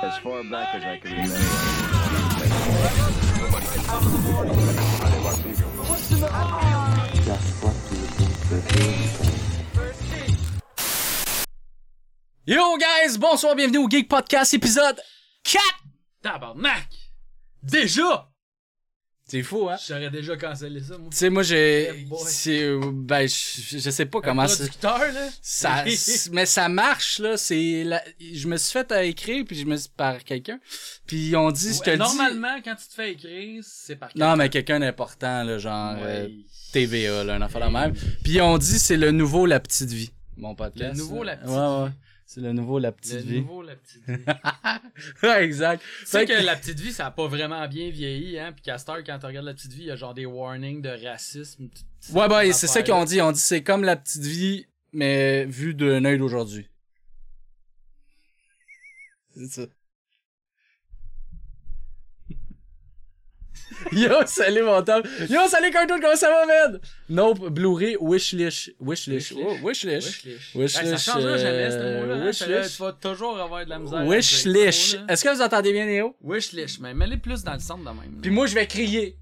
As far back as I can remember. Yo guys, bonsoir, bienvenue au Geek Podcast épisode 4! Tabarnak! Déjà! C'est fou, hein? J'aurais déjà cancellé ça, moi. Tu sais, moi, j'ai... C'est, euh, Ben, je, je sais pas comment Un ça... producteur, là. ça mais ça marche, là, c'est... la- Je me suis fait à écrire, puis je me suis... par quelqu'un, puis on dit... je te Ouais, dis- Normalement, quand tu te fais écrire, c'est par Non, mais quelqu'un d'important, là, genre... euh. TVA, là, un affaire de même. Puis on dit c'est le nouveau La Petite Vie, mon podcast. Le nouveau là. La Petite Ouais, ouais. Vie. C'est le nouveau La Petite Le Vie. nouveau, la petite vie. ouais, exact. sais Fait que la petite vie, ça a pas vraiment bien vieilli, hein. Puis heure, quand tu regardes la petite vie, il y a genre des warnings de racisme. Ouais, bah, c'est ça affaires-là. dit. On dit c'est comme la petite vie, mais vue d'un œil d'aujourd'hui. C'est ça. Yo, salut mon top. Yo, salut Cartoon, comment ça va, man? Nope, Blu-ray, Wishlish. Wishlish. Wishlish. Oh, Wishlish. Wishlish. Wishlish, ça changera jamais, ce euh, mot-là. hein. Wishlish. Tu vas toujours avoir de la misère. Wishlish. Est-ce que vous entendez bien, Néo? Wishlish. Mais mets-les plus dans le centre de même. Puis moi, je vais crier.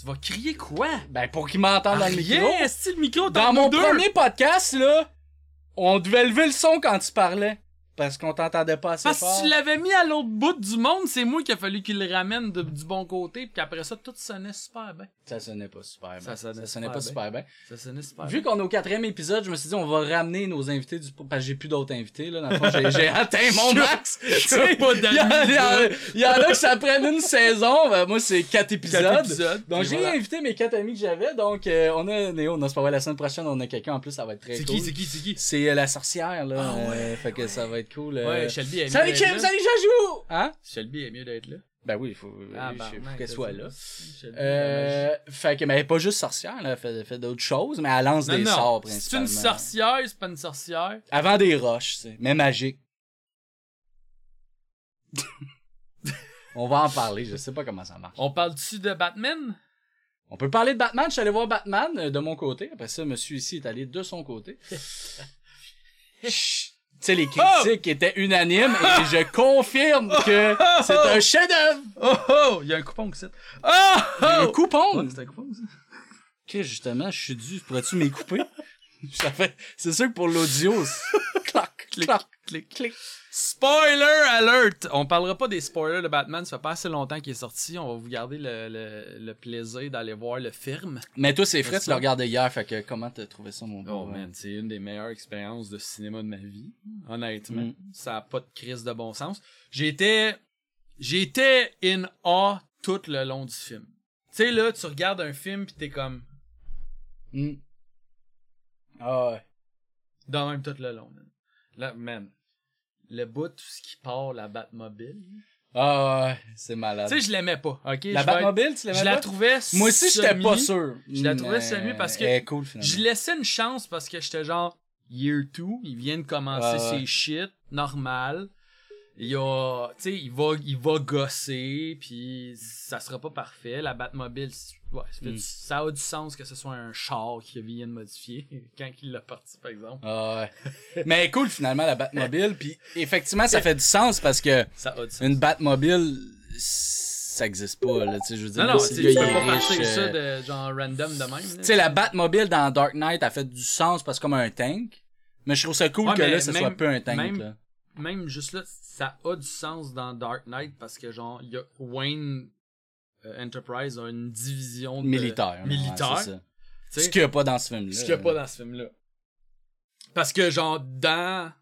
Tu vas crier quoi? Ben, pour qu'ils m'entendent dans le micro. est-ce que le micro Dans mon premier podcast, là, on devait lever le son quand tu parlais. Parce qu'on t'entendait pas assez Parce fort. que tu l'avais mis à l'autre bout du monde, c'est moi qui a fallu qu'il le ramène de- du bon côté, puis qu'après ça, tout sonnait super bien. Ça sonnait pas super bien. Ça sonnait sonnait super pas bien. super bien. Ça sonnait super Vu qu'on est au quatrième épisode, je me suis dit, on va ramener nos invités du... Parce que j'ai plus d'autres invités, là. Dans le fond, j'ai, atteint mon max. Sais, pas Il y, en- d'amis, il y a qui ça prenne une saison. Ben, moi, c'est quatre épisodes. Quatre épisodes, Donc, j'ai voilà. invité mes quatre amis que j'avais. Donc, euh, on a Néo. Non, c'est pas vrai. La semaine prochaine, on a quelqu'un en plus. Ça va être très C'est cool. qui, c'est qui, c'est qui? C'est euh, la sorcière, là. Ah ouais. Euh, fait que ça va être cool. euh. Ouais, Shelby est mieux Salut Kim, salut Jajou! Hein? Shelby est mieux d'être là. Ben oui, il faut, Ah, il faut barnac, qu'elle soit c'est- là. Euh, fait que, mais elle est pas juste sorcière, là. Elle fait, fait d'autres choses, mais elle lance Non, des non, sorts, c'est principalement. une sorcière, c'est pas une sorcière. Avant des roches, c'est. Mais magique. On va en parler, je sais pas comment ça marche. On parle-tu de Batman? On peut parler de Batman, je suis allé voir Batman euh, de mon côté. Après ça, monsieur ici est allé de son côté. Chut. Tu sais, les critiques étaient unanimes et je confirme que c'est un chef-d'œuvre. Oh oh! Il y a un coupon qui. Oh Un oh! coupon. Ouais, c'est un coupon, ça. Ok, justement, je suis dû. Pourrais-tu m'écouper? C'est sûr que pour l'audio, clac, clac, clic. clic. Spoiler alert! On parlera pas des spoilers de Batman, ça fait pas assez longtemps qu'il est sorti. On va vous garder le, le, le plaisir d'aller voir le film. Mais toi, c'est frais, tu le regardais hier, fait que comment t'as trouvé ça, mon Oh man, c'est une des meilleures expériences de cinéma de ma vie. Honnêtement. Mm. Ça a pas de crise de bon sens. J'étais. J'étais in awe tout le long du film. Tu sais, là, tu regardes un film pis t'es comme. Hmm. Ah ouais. Dans même tout le long. man. Là, man. Le bout, tout ce qui part, la Batmobile. Ah ouais, c'est malade. Tu sais, je l'aimais pas, ok? la Je Batmobile, tu l'aimais Je pas? la trouvais Moi aussi, j'étais pas sûr. Je la trouvais semi parce que cool. Je laissais une chance parce que j'étais genre year 2, il vient de commencer ses shit, normal. Il y a, tu sais, il va, il va gosser, puis ça sera pas parfait. La Batmobile, ouais, ça, Mm. du- ça a du sens que ce soit un char qui vient de modifier quand il l'a parti, par exemple. Ah ouais. Mais cool, finalement, la Batmobile. Puis effectivement, ça fait du sens parce que Ça a du sens. une Batmobile, ça existe pas, là. Tu sais, je veux dire, Non, non, tu peux pas partir euh, ça de genre random de même. Tu sais, la Batmobile dans Dark Knight a fait du sens parce que comme un tank. Mais je trouve ça cool Ouais, que là, ça même- soit peu un tank, même- là. Même juste là, ça a du sens dans Dark Knight parce que genre, il y a Wayne euh, Enterprise a une division de- Militaire. ouais, militaire. sais. Ce qu'il y a pas dans ce film-là. Ce qu'il n'y a pas dans ce film-là. Parce que, genre, dans.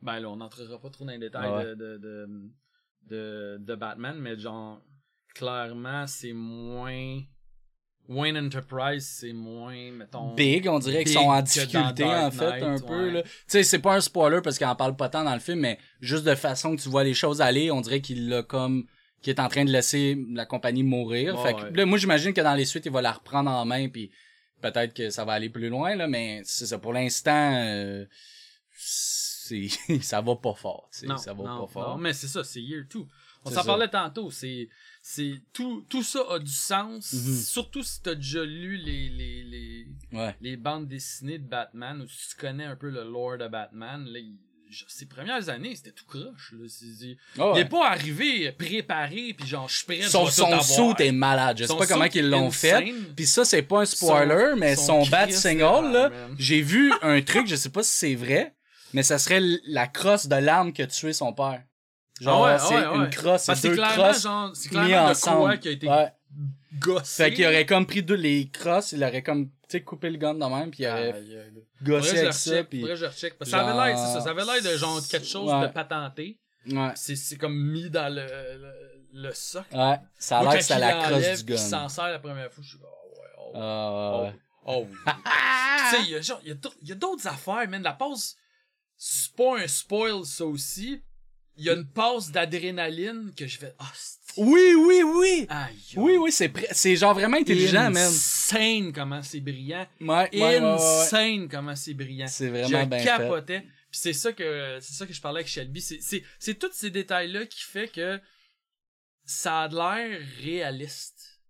Ben là, on n'entrera pas trop dans les détails Ouais. de, de, de, de, de Batman, mais genre, clairement, c'est moins. Wayne Enterprise, c'est moins, mettons. Big, on dirait qu'ils sont en difficulté en fait un peu ouais. Tu sais, c'est pas un spoiler parce qu'il en parle pas tant dans le film mais juste de façon que tu vois les choses aller, on dirait qu'il l'a comme qu'il est en train de laisser la compagnie mourir. Fait que ouais. là moi j'imagine que dans les suites il va la reprendre en main puis peut-être que ça va aller plus loin là mais c'est ça pour l'instant euh, c'est ça va pas fort, Non, ça va non, pas fort. non, mais c'est ça, c'est Year 2. On s'en parlait tantôt, c'est c'est tout tout ça a du sens, Mhm. surtout si t'as déjà lu les les les Ouais. les bandes dessinées de Batman ou si tu connais un peu le lore de Batman, là, il- ses premières années, c'était tout croche. Là. C'est- Oh, Il ouais. est pas arrivé préparé, puis genre, je suis prêt, Son, son saut est malade. Je sais Son pas comment ils l'ont fait. Puis ça, c'est pas un spoiler, Son- mais son bat single, là, ah, j'ai vu un truc, je sais pas si c'est vrai, mais ça serait la crosse de l'arme qui a tué son père. Genre, Ah ouais, c'est ouais, ouais. une crosse, c'est deux crosses genre, c'est mis clairement de quoi qui a été Ouais. gossé. Fait qu'il aurait comme pris deux, les crosses, il aurait comme, tu sais, coupé le gun de même, puis il aurait aïe. gossé avec ça, puis... que je recheck. Que ça avait l'air, c'est ça, ça avait l'air de genre quelque chose de patenté. Ouais. C'est, c'est comme mis dans le, le, le socle. Ouais, ça a l'air que c'est la crosse du gun. s'en sert la première fois, je suis comme, oh ouais, oh, ouais, Ah, oh, ouais. oh oui. tu sais, il y a genre, il y a d'autres affaires, man. La pause, c'est pas un spoil, ça aussi. Il y a une passe d'adrénaline que je vais, ah, c'est... Oui, oui, oui! Aïe, Oui, oui, c'est c'est genre vraiment intelligent, man. Insane comment c'est brillant. Ouais, ouais, ouais, ouais, ouais. Insane comment c'est brillant. C'est Je vraiment bien fait. capotais. Puis c'est ça que c'est ça que je parlais avec Shelby. C'est c'est c'est tous ces détails là qui fait que ça a de l'air réaliste.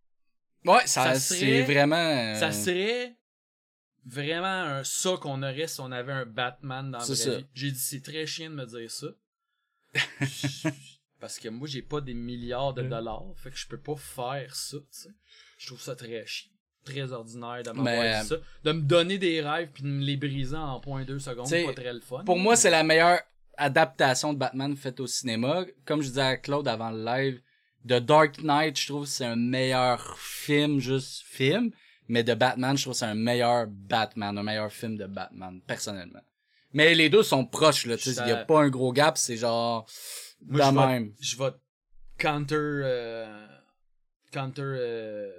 Ouais, ça, Ça c'est serait- vraiment... euh, Ça serait vraiment un ça qu'on aurait si on avait un Batman dans la vraie vie. J'ai dit c'est très chiant de me dire ça. Parce que moi j'ai pas des milliards de dollars, fait que je peux pas faire ça. Je trouve ça très chiant. Très ordinaire de m'avoir ça. De me donner des rêves puis de me les briser en 0.2 secondes, T'sais, pas très le fun. Pour moi, c'est la meilleure adaptation de Batman faite au cinéma. Comme je disais à Claude avant le live, The Dark Knight, je trouve que c'est un meilleur film, juste film. Mais de Batman, je trouve que c'est un meilleur Batman, un meilleur film de Batman, personnellement. Mais les deux sont proches, là, tu sais, Ça- il y a pas un gros gap, c'est genre, Moi, je vais- même. Je vais counter. Euh, counter. Euh,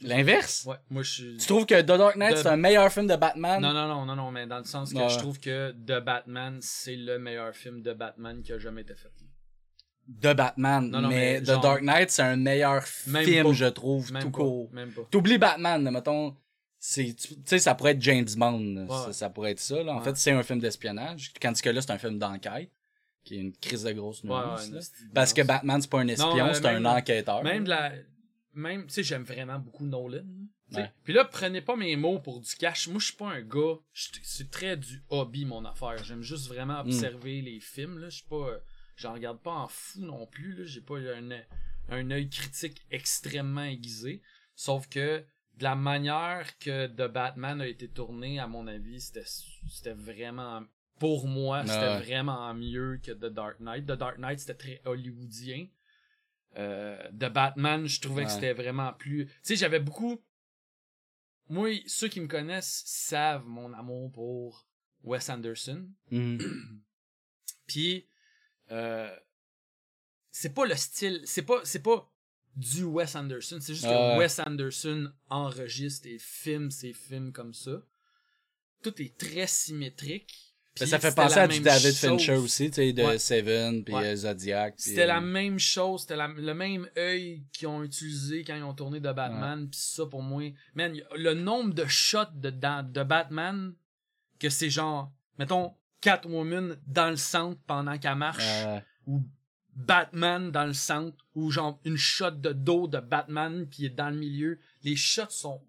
L'inverse? ouais, moi je suis. Tu trouves que The Dark Knight, c'est un meilleur film de Batman? Non, non, non, non, non, mais dans le sens que Ouais. je trouve que The Batman, c'est le meilleur film de Batman qui a jamais été fait. De Batman. Non, non, mais, mais The Dark Knight, c'est un meilleur Même film, pas. je trouve, Même tout pas, court. T'oublies Batman, mettons. C'est, tu sais, ça pourrait être James Bond. Ouais. Ça, ça pourrait être ça, là. En Ouais. fait, c'est un film d'espionnage. Tandis que là, c'est un film d'enquête. Qui est une crise de grosse nuance, ouais, là. c'est- Parce que Batman, c'est pas un espion, euh, c'est un enquêteur. Même de la. Même, tu sais, j'aime vraiment beaucoup Nolan. Puis là, prenez pas mes mots pour du cash. Moi, je suis pas un gars. C'est très du hobby, mon affaire. J'aime juste vraiment Mm. observer les films. Là. Je suis pas. J'en regarde pas en fou non plus. Là. J'ai pas un, un œil critique extrêmement aiguisé. Sauf que de la manière que The Batman a été tourné, à mon avis, c'était c'était vraiment. Pour moi, c'était Ouais. vraiment mieux que The Dark Knight. The Dark Knight, c'était très hollywoodien. Euh, The Batman, je trouvais que c'était vraiment plus. Tu sais, j'avais beaucoup. Moi, ceux qui me connaissent savent mon amour pour Wes Anderson. Mhm. Puis, euh, c'est pas le style, c'est pas, c'est pas du Wes Anderson, c'est juste Ah que ouais. Wes Anderson enregistre et filme ses films comme ça. Tout est très symétrique. Ben, Puis ça fait penser la à du même David chose. Fincher aussi, tu sais, de Ouais. Seven, puis Ouais. euh, Zodiac. puis, C'était euh, la même chose, c'était le même œil qu'ils ont utilisé quand ils ont tourné de Batman, pis ça pour moi, man, le nombre de shots de, de Batman que c'est genre, mettons, Catwoman dans le centre pendant qu'elle marche, euh, ou Batman dans le centre, ou genre une shot de dos de Batman puis il est dans le milieu, les shots sont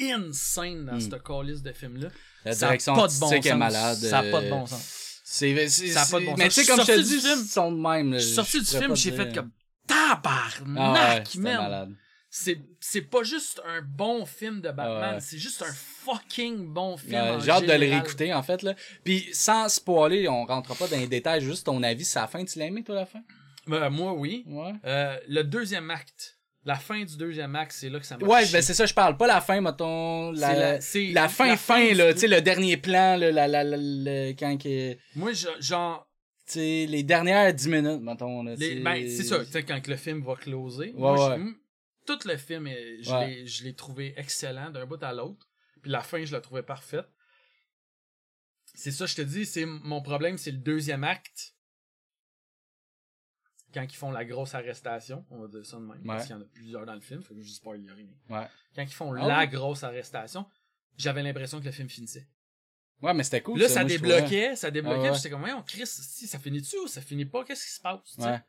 insane dans Hmm. cette calice de film-là. la Ça a direction pas de bon est sens. malade. Ça a pas de euh, bon sens. C'est, Ça a pas de bon mais sens. tu sais, comme je te dis, film. sont de même. là. Je suis sorti du film, j'ai fait comme Ah ouais, tabarnak, malade. c'est c'est pas juste un bon film de Batman, Ouais. c'est juste un fucking bon film. Ouais, j'ai hâte de le réécouter, en fait, là. Puis, sans spoiler, on rentrera pas dans les détails, juste ton avis, c'est la fin, tu l'as aimé, toi, la fin? Ben, moi, oui. Ouais. Euh, le deuxième acte, la fin du deuxième acte, c'est là que ça m'a Ouais, ben c'est ça, je parle. Pas la fin, mettons, la, la, la- fin, la fin, fin là, tu sais, le dernier plan, là, la, la, le- quand que, tu Moi, je- genre, sais, les dernières 10 minutes, mettons, là, les- tu ben, c'est ça, tu sais, quand que le film va closer. Ouais, moi, ouais. tout le film, je Ouais. l'ai- je l'ai trouvé excellent d'un bout à l'autre. Puis la fin, je la trouvais parfaite. C'est ça, je te dis, c'est mon problème, c'est le deuxième acte. Quand ils font la grosse arrestation, on va dire ça de même, parce qu'il y en a plusieurs dans le film, fait que je spoil y a rien. Ouais. Quand ils font Ah la grosse arrestation, j'avais l'impression que le film finissait. Ouais, mais c'était cool. là, ça moi, débloquait, ça débloquait, Ah j'étais comme, on Chris, si, ça finit-tu ou ça finit pas, qu'est-ce qui se passe? Ouais.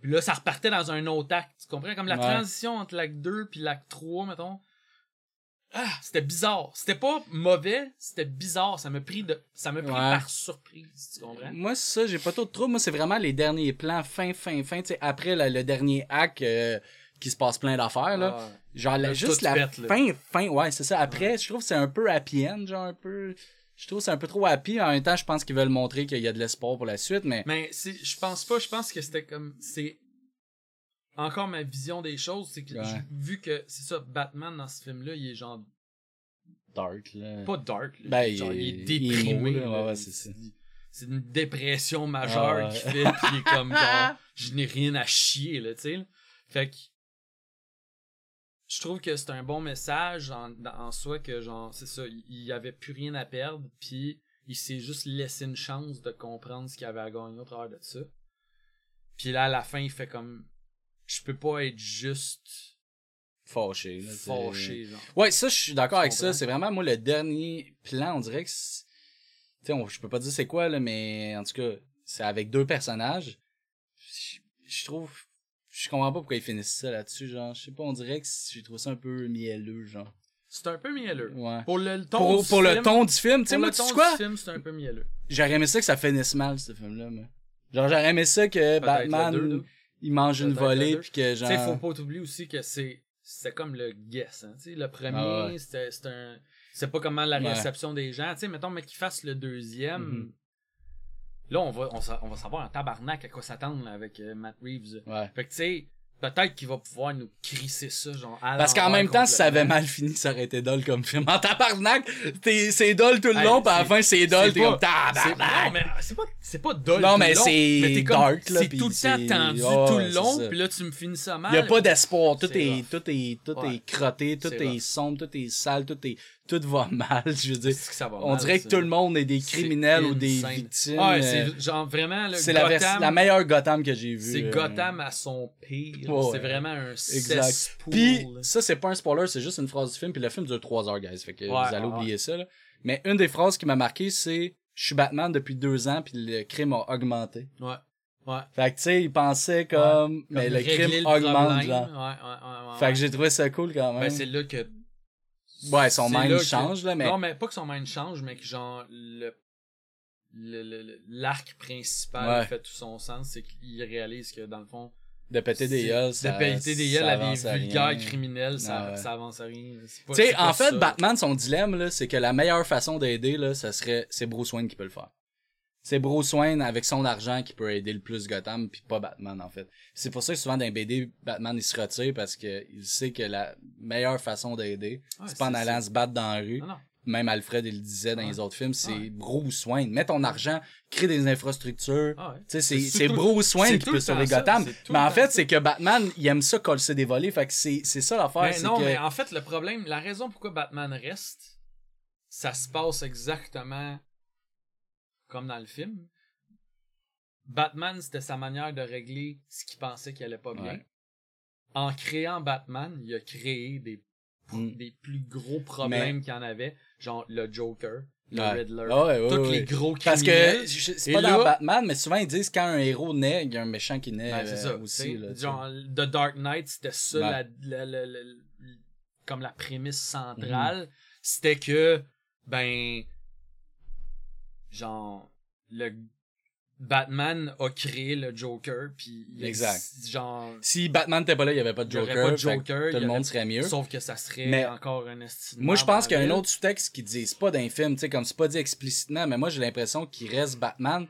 Puis là, ça repartait dans un autre acte. Tu comprends? Comme la transition entre l'acte 2 puis l'acte 3, mettons. Ah, c'était bizarre. C'était pas mauvais, c'était bizarre. Ça m'a pris de, ça m'a pris Ouais. par surprise, tu comprends? Moi, ça, j'ai pas trop de trouble. Moi, c'est vraiment les derniers plans, fin, fin, fin. Tu sais, après le dernier hack euh, qui se passe plein d'affaires, là. Ah, Genre, Là, juste la pète, là. fin, fin, ouais, c'est ça. Après, je trouve que c'est un peu happy end, genre un peu. Je trouve que c'est un peu trop happy. En même temps, je pense qu'ils veulent montrer qu'il y a de l'espoir pour la suite, mais. Mais je pense pas, je pense que c'était comme, c'est encore ma vision des choses, c'est que Ouais. vu que c'est ça, Batman dans ce film-là, il est genre Dark, là. pas dark, là. Ben, genre, il, il- est déprimé. Ouais, ouais, c'est ça. C'est une dépression majeure Ah, qu'il fait, il est comme genre, je n'ai rien à chier, là, tu sais. Fait que, je trouve que c'est un bon message en, en soi que genre, c'est ça, il, il avait plus rien à perdre, puis il s'est juste laissé une chance de comprendre ce qu'il avait à gagner au travers de ça. Puis là, à la fin, il fait comme, je peux pas être juste Fâché, là. fâché, genre. Ouais, ça, je suis d'accord avec ça. C'est vraiment, moi, le dernier plan, on dirait que Tu sais, je peux pas dire c'est quoi, là, mais en tout cas, c'est avec deux personnages. Je, trouve... Je comprends pas pourquoi ils finissent ça là-dessus, genre. Je sais pas, on dirait que j'ai trouvé ça un peu mielleux, genre. C'est un peu mielleux. Ouais. Pour le ton Pour, du pour le film- ton du film, tu sais, pour moi, le tu ton sais du quoi? film, c'est un peu mielleux. J'aurais aimé ça que ça finisse mal, ce film-là, moi. Genre, j'aurais aimé ça que Batman, le. Il mange une volée, puis que Tu genre... sais, faut pas t'oublier aussi que c'est c'est comme le guess. Hein. Tu sais, le premier, Ah ouais. c'était c'est un. C'est pas comment la Ouais. réception des gens. Tu sais, mettons, mais qu'il fasse le deuxième. Mhm. Là, on va, on, on va savoir un tabarnak à quoi s'attendre là, avec euh, Matt Reeves. Ouais. Fait que tu sais, peut-être qu'il va pouvoir nous crisser ça, genre. à Parce qu'en même temps, si ça avait mal fini, ça aurait été dole comme film. En tabarnak, t'es- c'est dole tout le long, puis à la fin, c'est c'est t'es comme tabarnak. Non, mais c'est pas, c'est pas dull Non, tout mais c'est dark, là, C'est tout le temps tendu tout le long, puis là, tu me finis ça mal. Il y a pas d'espoir, tout est, tout est, tout est crotté, tout est sombre, tout est sale, tout est, tout va mal, je veux dire. Ça va On mal, dirait que tout le monde est des criminels ou des insane. victimes. Ouais, euh, c'est genre vraiment le c'est la, la meilleure Gotham que j'ai vue. C'est euh. Gotham à son pire. Ouais, c'est vraiment un Exact. cesspool. Puis, ça, c'est pas un spoiler, c'est juste une phrase du film, puis le film dure 3 heures, guys. Fait que Ouais, vous allez oublier ça, là. Mais une des phrases qui m'a marqué, c'est Je suis Batman depuis deux ans, puis le crime a augmenté. Ouais. Ouais. Fait que, tu sais, il pensait comme. mais Comme le crime le augmente, problème. genre. Ouais, ouais, ouais, ouais, Fait ouais. que j'ai trouvé ça cool quand même. Ben, c'est là que. Ouais, son mind là que- change, là, mais. Non, mais pas que son mind change, mais que genre, le. le- le- le- L'arc principal Ouais. fait tout son sens, c'est qu'il réalise que dans le fond, de péter des gueules, ça. de péter des gueules à des vulgaires rien. criminels, ça, Ah ouais. ça avance à rien. Tu sais, en fait, ça. Batman, son dilemme, là, c'est que la meilleure façon d'aider, là, ça serait, c'est Bruce Wayne qui peut le faire. C'est Bruce Wayne, avec son argent, qui peut aider le plus Gotham, puis pas Batman, en fait. C'est pour ça que souvent, dans les BD, Batman, il se retire parce que il sait que la meilleure façon d'aider, Ouais, c'est pas en allant se battre dans la rue. Non, non. Même Alfred, il le disait dans Ouais. les autres films, c'est Ouais. Bruce Wayne. Mets ton argent, crée des infrastructures. Ah ouais. Tu sais, c'est, C'est Bruce Wayne qui peut sauver Gotham. Mais en fait, c'est que Batman, il aime ça coller des volets. Fait que c'est, c'est ça l'affaire. Non, que... mais en fait, le problème, la raison pourquoi Batman reste, ça se passe exactement comme dans le film. Batman, c'était sa manière de régler ce qu'il pensait qu'il allait pas bien. Ouais. En créant Batman, il a créé des, Mm. des plus gros problèmes qu'il y en avait, genre le Joker, le Ouais. Riddler, Ah ouais, ouais, tous les gros Parce criminels. que je- c'est pas là- dans Batman, mais souvent ils disent quand un héros naît, il y a un méchant qui naît Ben, c'est euh, ça. aussi. Là, genre, The Dark Knight, c'était ça la- la- la- la- comme la prémisse Mhm. centrale. C'était que, ben, genre, le Batman a créé le Joker, puis il Exact. genre, Si Batman n'était pas là, il n'y avait pas de y Joker. pas de Joker, tout le y monde serait mieux. sauf que ça serait Mais- encore un estime. Moi, je pense qu'il y a un autre sous-texte qui disent pas d'un film, tu sais, comme c'est pas dit explicitement, mais moi, j'ai l'impression qu'il reste Batman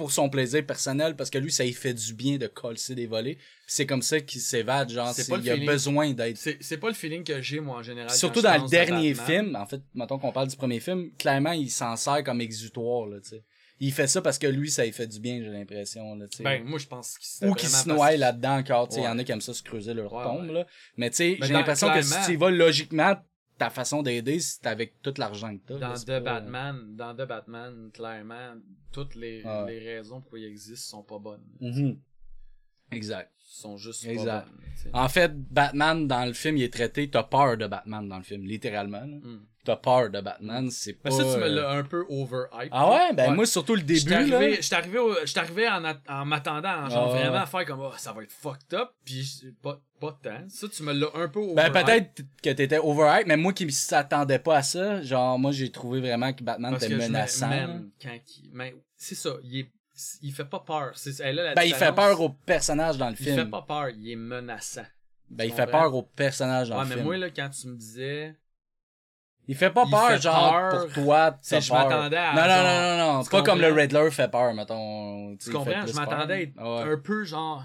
pour son plaisir personnel, parce que lui, ça lui fait du bien de coller des volets. C'est comme ça qu'il s'évade, genre, C'est il a besoin d'être. C'est c'est pas le feeling que j'ai, moi, en général. Surtout dans le dernier film, en fait, mettons qu'on parle du premier film, clairement, il s'en sert comme exutoire, là, tu sais. Il fait ça parce que lui, ça lui fait du bien, j'ai l'impression, là, tu sais. Ben, moi, je pense c'était ou qui vraiment se parce noient que- là-dedans encore. Tu sais, il y en a qui aiment ça se creuser leur Ouais, tombe, ouais. là. Mais tu sais, Mais j'ai l'impression que si tu y vas logiquement, ta façon d'aider, c'est avec tout l'argent que t'as. dans The pas- Batman, dans The Batman, clairement, toutes les, Ouais. les raisons pourquoi il existe sont pas bonnes. Mhm. Exact. Sont juste Exact. pas bonnes. En fait, Batman, dans le film, il est traité, t'as peur de Batman dans le film, littéralement. Hmm. T'as peur de Batman, c'est pas... Mais ça, tu me euh, l'as un peu overhype. Ah ouais? Ben moi, surtout le début, J'étais là. arrivé, arrivé, au- j'étais arrivé en, en m'attendant, genre Ah vraiment à faire comme, oh, ça va être fucked up, puis je- pas, pas tant. Ça, tu me l'as un peu Ben, peut-être que t'étais overhype, mais moi qui s'attendais pas à ça, genre, moi, j'ai trouvé vraiment que Batman parce était que je menaçant. quand il... Mais c'est ça, il est... Il fait pas peur. C'est elle a la Ben, il fait peur au personnage dans le Il film. fait pas peur, il est menaçant. Ben, il Tu fait peur au personnage dans ouais, le mais film. moi, là, quand tu me disais... Il fait pas Il peur, fait genre, peur. pour toi, t'as je m'attendais à, Non, non, genre, non, non, non. tu C'est pas comme le? Riddler fait peur, mettons. Tu comprends? Je m'attendais à être Ouais. un peu genre...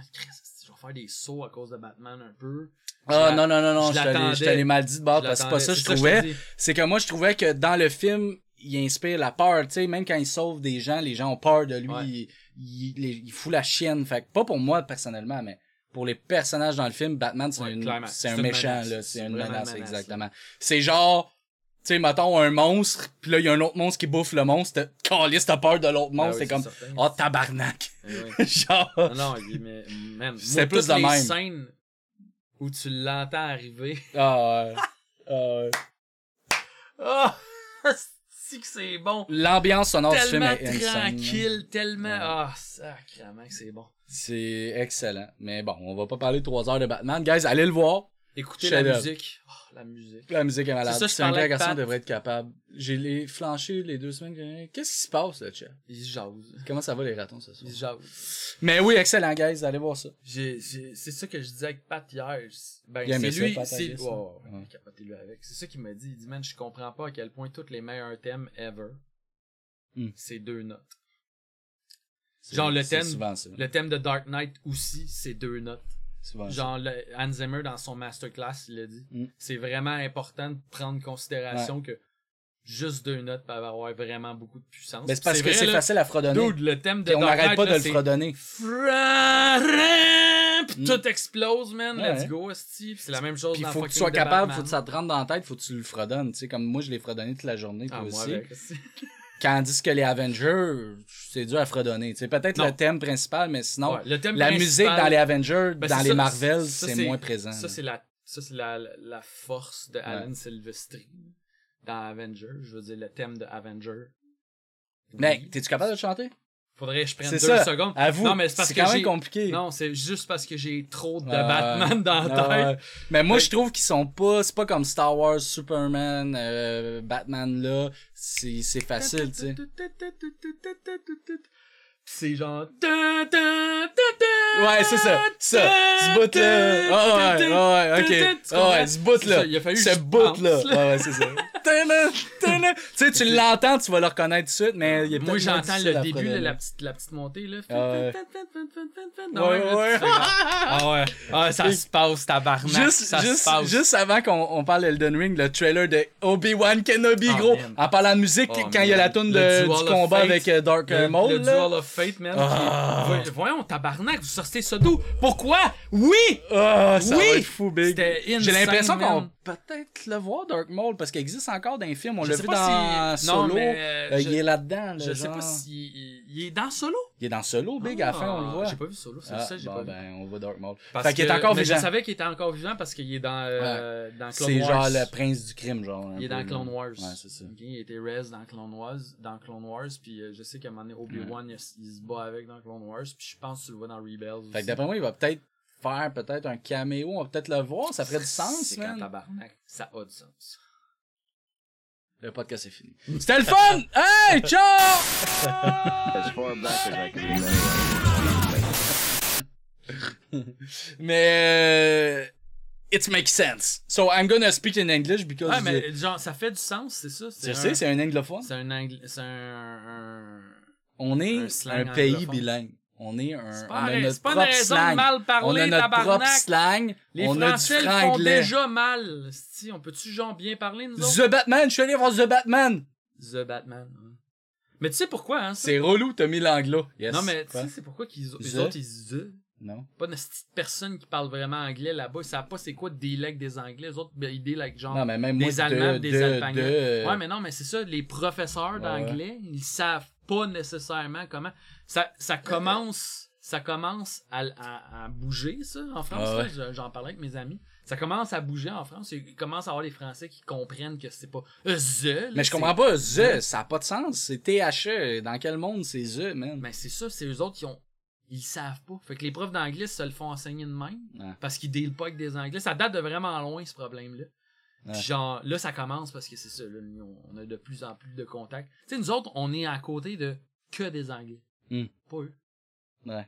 Vais faire des sauts à cause de Batman un peu. Ah, non, non, non, non, je l'ai mal dit de bord, parce que c'est pas ça que je trouvais. C'est que moi, je trouvais que dans le film, il inspire la peur, tu sais, même quand il sauve des gens, les gens ont peur de lui, Ouais. il, il, il- il fout la chienne. Fait que pas pour moi, personnellement, mais pour les personnages dans le film, Batman, c'est Ouais, un méchant. C'est une menace, exactement. C'est genre, tu sais, mettons un monstre, puis là, il y a un autre monstre qui bouffe le monstre, t'as calisse, t'as peur de l'autre Ah monstre, c'est comme, oh, tabarnak. Eh genre, Non, non, il est, mais, man, C'était moi, plus de les même. scènes où tu l'entends arriver. ah, ouais. Ah, ouais. Ah! si que c'est bon! L'ambiance sonore du film est tranquille, tellement. Ah, sacrément que c'est bon. C'est excellent. Mais bon, on va pas parler trois heures de Batman. Guys, allez le voir. Écoutez la musique. Oh, la musique. La musique est malade. C'est un avec garçon devrait être capable. J'ai les flanchés les deux semaines. que- Qu'est-ce qui se passe, là, chat? Il se jase. Comment ça va, les ratons, ce soir? Il se jase. Mais oui, excellent, guys. Allez voir ça. J'ai, j'ai- c'est ça que je disais avec Pat hier. Ben, c'est lui, c'est, guess, ouais, hein. lui avec. C'est ça qu'il m'a dit. Il dit, man, je comprends pas à quel point tous les meilleurs thèmes ever, Hmm. c'est deux notes. Genre, le thème- souvent. Le thème de Dark Knight aussi, c'est deux notes. Genre, le, Hans Zimmer, dans son masterclass, il l'a dit. Mm. C'est vraiment important de prendre en considération que juste deux notes peuvent avoir vraiment beaucoup de puissance. Mais c'est parce que c'est facile à fredonner. Dude, le thème de Puis on n'arrête pas là, de le fredonner. Mm. tout explose, man. Ouais. Let's go. Puis C'est la même chose dans faut que tu sois capable, Batman. faut que ça te rentre dans la tête, faut que tu le fredonnes. Tu sais, comme moi, je l'ai fredonné toute la journée, toi Ah, aussi. Tandis que les Avengers, c'est dur à fredonner. Sais, peut-être le thème principal, mais sinon, Ouais, le thème la principal- musique dans les Avengers, Ben, dans c'est les ça, Marvel, ça, c'est moins présent. Ça, c'est la, ça, c'est la, la force de Alan Silvestri dans Avenger. Je veux dire, le thème de Avenger. Mais Oui. t'es-tu capable de le chanter? Faudrait que je prenne deux ça. secondes. À vous, Non, mais c'est parce c'est que quand même compliqué. Non, c'est juste parce que j'ai trop de Ah, Batman dans la Ah, tête. Mais moi, Fait- je trouve qu'ils sont pas, c'est pas comme Star Wars, Superman, euh, Batman là, c'est, c'est facile, tu sais. C'est genre. Ouais, c'est ça, ça, ce bout là. Ah ouais, ah ouais, ok. Tu Ah ouais, ce bout C'est là. ça, il a fallu Ce je bout pense, là. là. Ouais, ouais, c'est ça. Tu sais, tu l'entends, tu vas le reconnaître tout de suite, mais il y a peut-être Moi, j'entends le début, la petite, la petite montée, là. Ah ouais. Ouais, ouais. Ah ouais. Ah, ça se passe, tabarnak. Juste, ça juste, juste avant qu'on on parle Elden Ring, le trailer de Obi-Wan Kenobi, Ah, man. en parlant de musique, Oh, quand il y a la Duel du combat Fate. avec euh, Dark Maul, le. Duel of Fate, man. Ah. qui- Voy- Voyons, tabarnak, vous sortez ça d'où? Pourquoi? Oui! Ah, ça Oui! va être fou, big. C'était insane, J'ai l'impression qu'on peut-être le voir, Dark Maul, parce qu'il existe encore dans les films. On l'a vu dans si- Solo. non, mais, euh, Euh, je- Il est là-dedans. là, Je sais pas si. Il est dans Solo? Il est dans Solo, big, à la fin, on le Ah, voit. J'ai pas vu Solo, c'est Ah, ça, j'ai bon, pas vu. ben, on voit Dark Maul. Parce fait qu'il est que- encore mais vivant. Je savais qu'il était encore vivant parce qu'il est dans, euh, dans Clone C'est Wars. genre le prince du crime, genre. Il est peu, dans Clone. Wars. Ouais, c'est ça. Ok, il était res dans Clone Wars, dans Clone Wars, puis euh, je sais qu'à un moment donné, Obi-Wan, il, il se bat avec dans Clone Wars, puis je pense que tu le vois dans Rebels Fait que d'après moi, il va peut-être faire peut-être un caméo, on va peut-être le voir, ça ferait du sens, C'est tabarnak, ça a du sens. Le podcast est fini. C'était le fun! Hey, ciao! Mais, uh, it makes sense. So I'm gonna speak in English because uh, mais genre, ça fait du sens, c'est ça? je un- sais, c'est un anglophone. C'est un c'est un, un... On est un pays anglophone. bilingue. On est un, C'est on a c'est notre pas propre raison de slang. mal parler, on a notre tabarnak. propre slang. Les on a Français du le font déjà mal. Si, on peut-tu genre bien parler, nous autres? The Batman, je suis allé voir The Batman. The Batman. Mais tu sais pourquoi, hein? C'est relou, t'as mis l'anglo. Yes. Non, mais tu sais, c'est pourquoi qu'ils, les The? autres, ils disent Non. Pas de petite personne qui parle vraiment anglais là-bas. Ils savent pas c'est quoi deal avec des anglais. Les autres, ben, ils deal avec genre Non, mais même moi, des Allemands, de, des de, Alpagnons. de- Ouais, mais non, mais c'est ça, les professeurs Ouais, d'anglais, ils savent pas nécessairement comment. Ça, ça commence, ça commence à, à, à bouger, ça, en France. Ah ouais. J'en parlais avec mes amis. Ça commence à bouger en France. Il commence à avoir des Français qui comprennent que c'est pas euh, là, Mais je comprends pas, The, ça a pas de sens. C'est THE. Dans quel monde c'est The, man? Mais c'est ça, c'est eux autres qui ont. ils savent pas. Fait que les profs d'anglais se le font enseigner de même. Ouais. Parce qu'ils dealent pas avec des anglais. Ça date de vraiment loin, ce problème-là. Puis genre, là, ça commence parce que c'est ça, là, on- a de plus en plus de contacts. Tu sais, nous autres, on est à côté de que des anglais. Hmm. Pas eux. Ouais.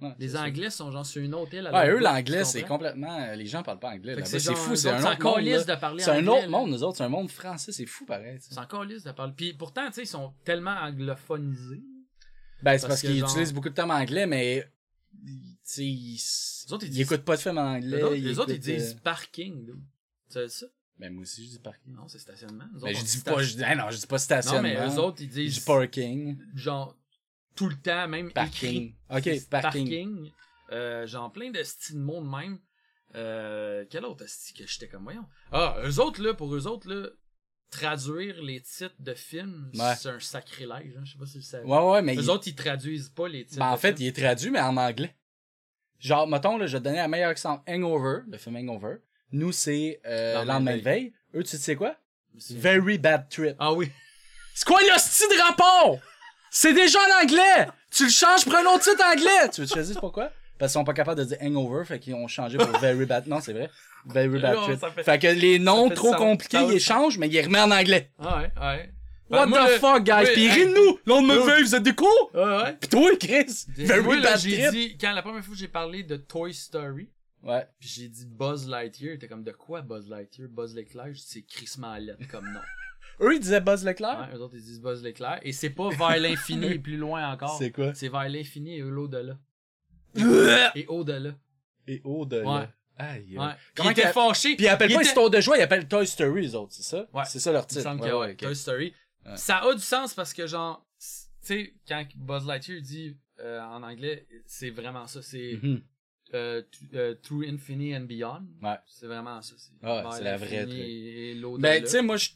Ouais, Les anglais sont genre sur une autre île. Ouais, eux, l'anglais, c'est complètement. euh, Les gens parlent pas anglais. Là-bas. C'est fou, c'est un autre monde. de parler C'est un autre monde, nous autres. C'est un monde français. C'est fou, pareil. C'est encore lisse de parler. Puis pourtant, tu sais, ils sont tellement anglophonisés. Ben, c'est Parce qu'ils genre- utilisent beaucoup de termes anglais, mais. Tu sais, ils, Les autres, ils ils disent- écoutent pas de films en anglais. Les autres, les autres, ils disent euh, parking. Tu sais ça? Ben, moi aussi, je dis parking. Non, c'est stationnement. Nous Ben, autres, je dis pas. Je dis, ah non, je dis pas Non, stationnement. mais eux autres, ils Je disent dis parking. genre tout le temps, même Parking. écrit. Ok, C'est parking. Euh, genre plein de styles de mots de même. Euh, quel autre style que j'étais comme voyons. Ah, eux autres là, pour eux autres là, traduire les titres de films, Ouais. c'est un sacrilège. Hein, je sais pas si vous savez. Ouais, ouais, mais. Eux il- autres, ils traduisent pas les titres. Ben, en fait, films. il est traduit, mais en anglais. Genre, mettons, là, je vais te donner un meilleur exemple. Hangover, le film Hangover. Nous, c'est euh, Lendemain de veille. Eux, tu sais quoi? Very bad trip. Ah oui. C'est quoi le style de rapport? C'est déjà en anglais! Tu le changes pour un autre titre anglais! Tu veux te dise pourquoi? Parce qu'ils sont pas capables de dire hangover, fait qu'ils ont changé pour very bad. Non, c'est vrai. Very bad trip. fait- Fait que les noms trop compliqués, Ça- ils changent, mais ils remettent en anglais. Ah ouais, ouais. What Ben, moi, the le- fuck, guys? oui, Pis de nous! Lendemain veille, vous êtes des cons! Ouais, ouais. Pis toi, Chris! Very Moi, là, bad j'ai trip! dit, quand la première fois que j'ai parlé de Toy Story, Ouais. Puis j'ai dit Buzz Lightyear, t'es comme de quoi Buzz Lightyear? Buzz l'éclair, c'est crissement lettre comme nom. Eux, ils disaient Buzz Leclerc? Ouais, eux autres ils disent Buzz l'éclair. Et c'est pas vers l'infini et plus loin encore. C'est quoi? C'est vers l'infini et l'au-delà. Et au-delà. Et au-delà. Ouais. Aïe. Ouais. Comment était fâché. Puis ils appellent Il pas était- Histoire de joie, ils appellent Toy Story, les autres, c'est ça? Ouais. C'est ça leur Il titre. semble Ouais, que ouais. Toy Story. Ça a du sens parce que genre, tu sais, quand Buzz Lightyear dit euh, en anglais, c'est vraiment ça. C'est Mhm. Euh, euh, Through Infinity and Beyond. Ouais. C'est vraiment ça. C'est Ouais, c'est la vraie truc. Et. Ben, tu sais, moi, je...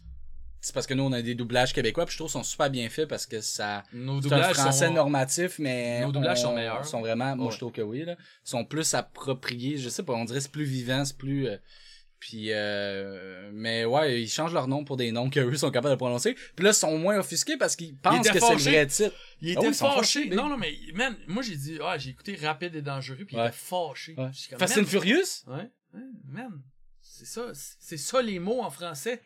c'est parce que nous, on a des doublages québécois, puis je trouve qu'ils sont super bien faits parce que ça. nos C'est un doublages français sont... normatif, mais. Nos doublages on- sont meilleurs. sont vraiment, moi, Ouais. je trouve que oui, là. sont plus appropriés. Je sais pas, on dirait que c'est plus vivant, c'est plus. euh, Puis, euh, mais ouais, ils changent leur nom pour des noms qu'eux sont capables de prononcer. Puis là, ils sont moins offusqués parce qu'ils pensent étaient que c'est le vrai titre. Il Ah oui, ils fâché. fâchés, non, non, mais, man, moi j'ai dit, ah, j'ai écouté Rapide et Dangereux, puis il était fâché. Ouais. Fast and Furious? Ouais, man. C'est ça, c'est ça les mots en français.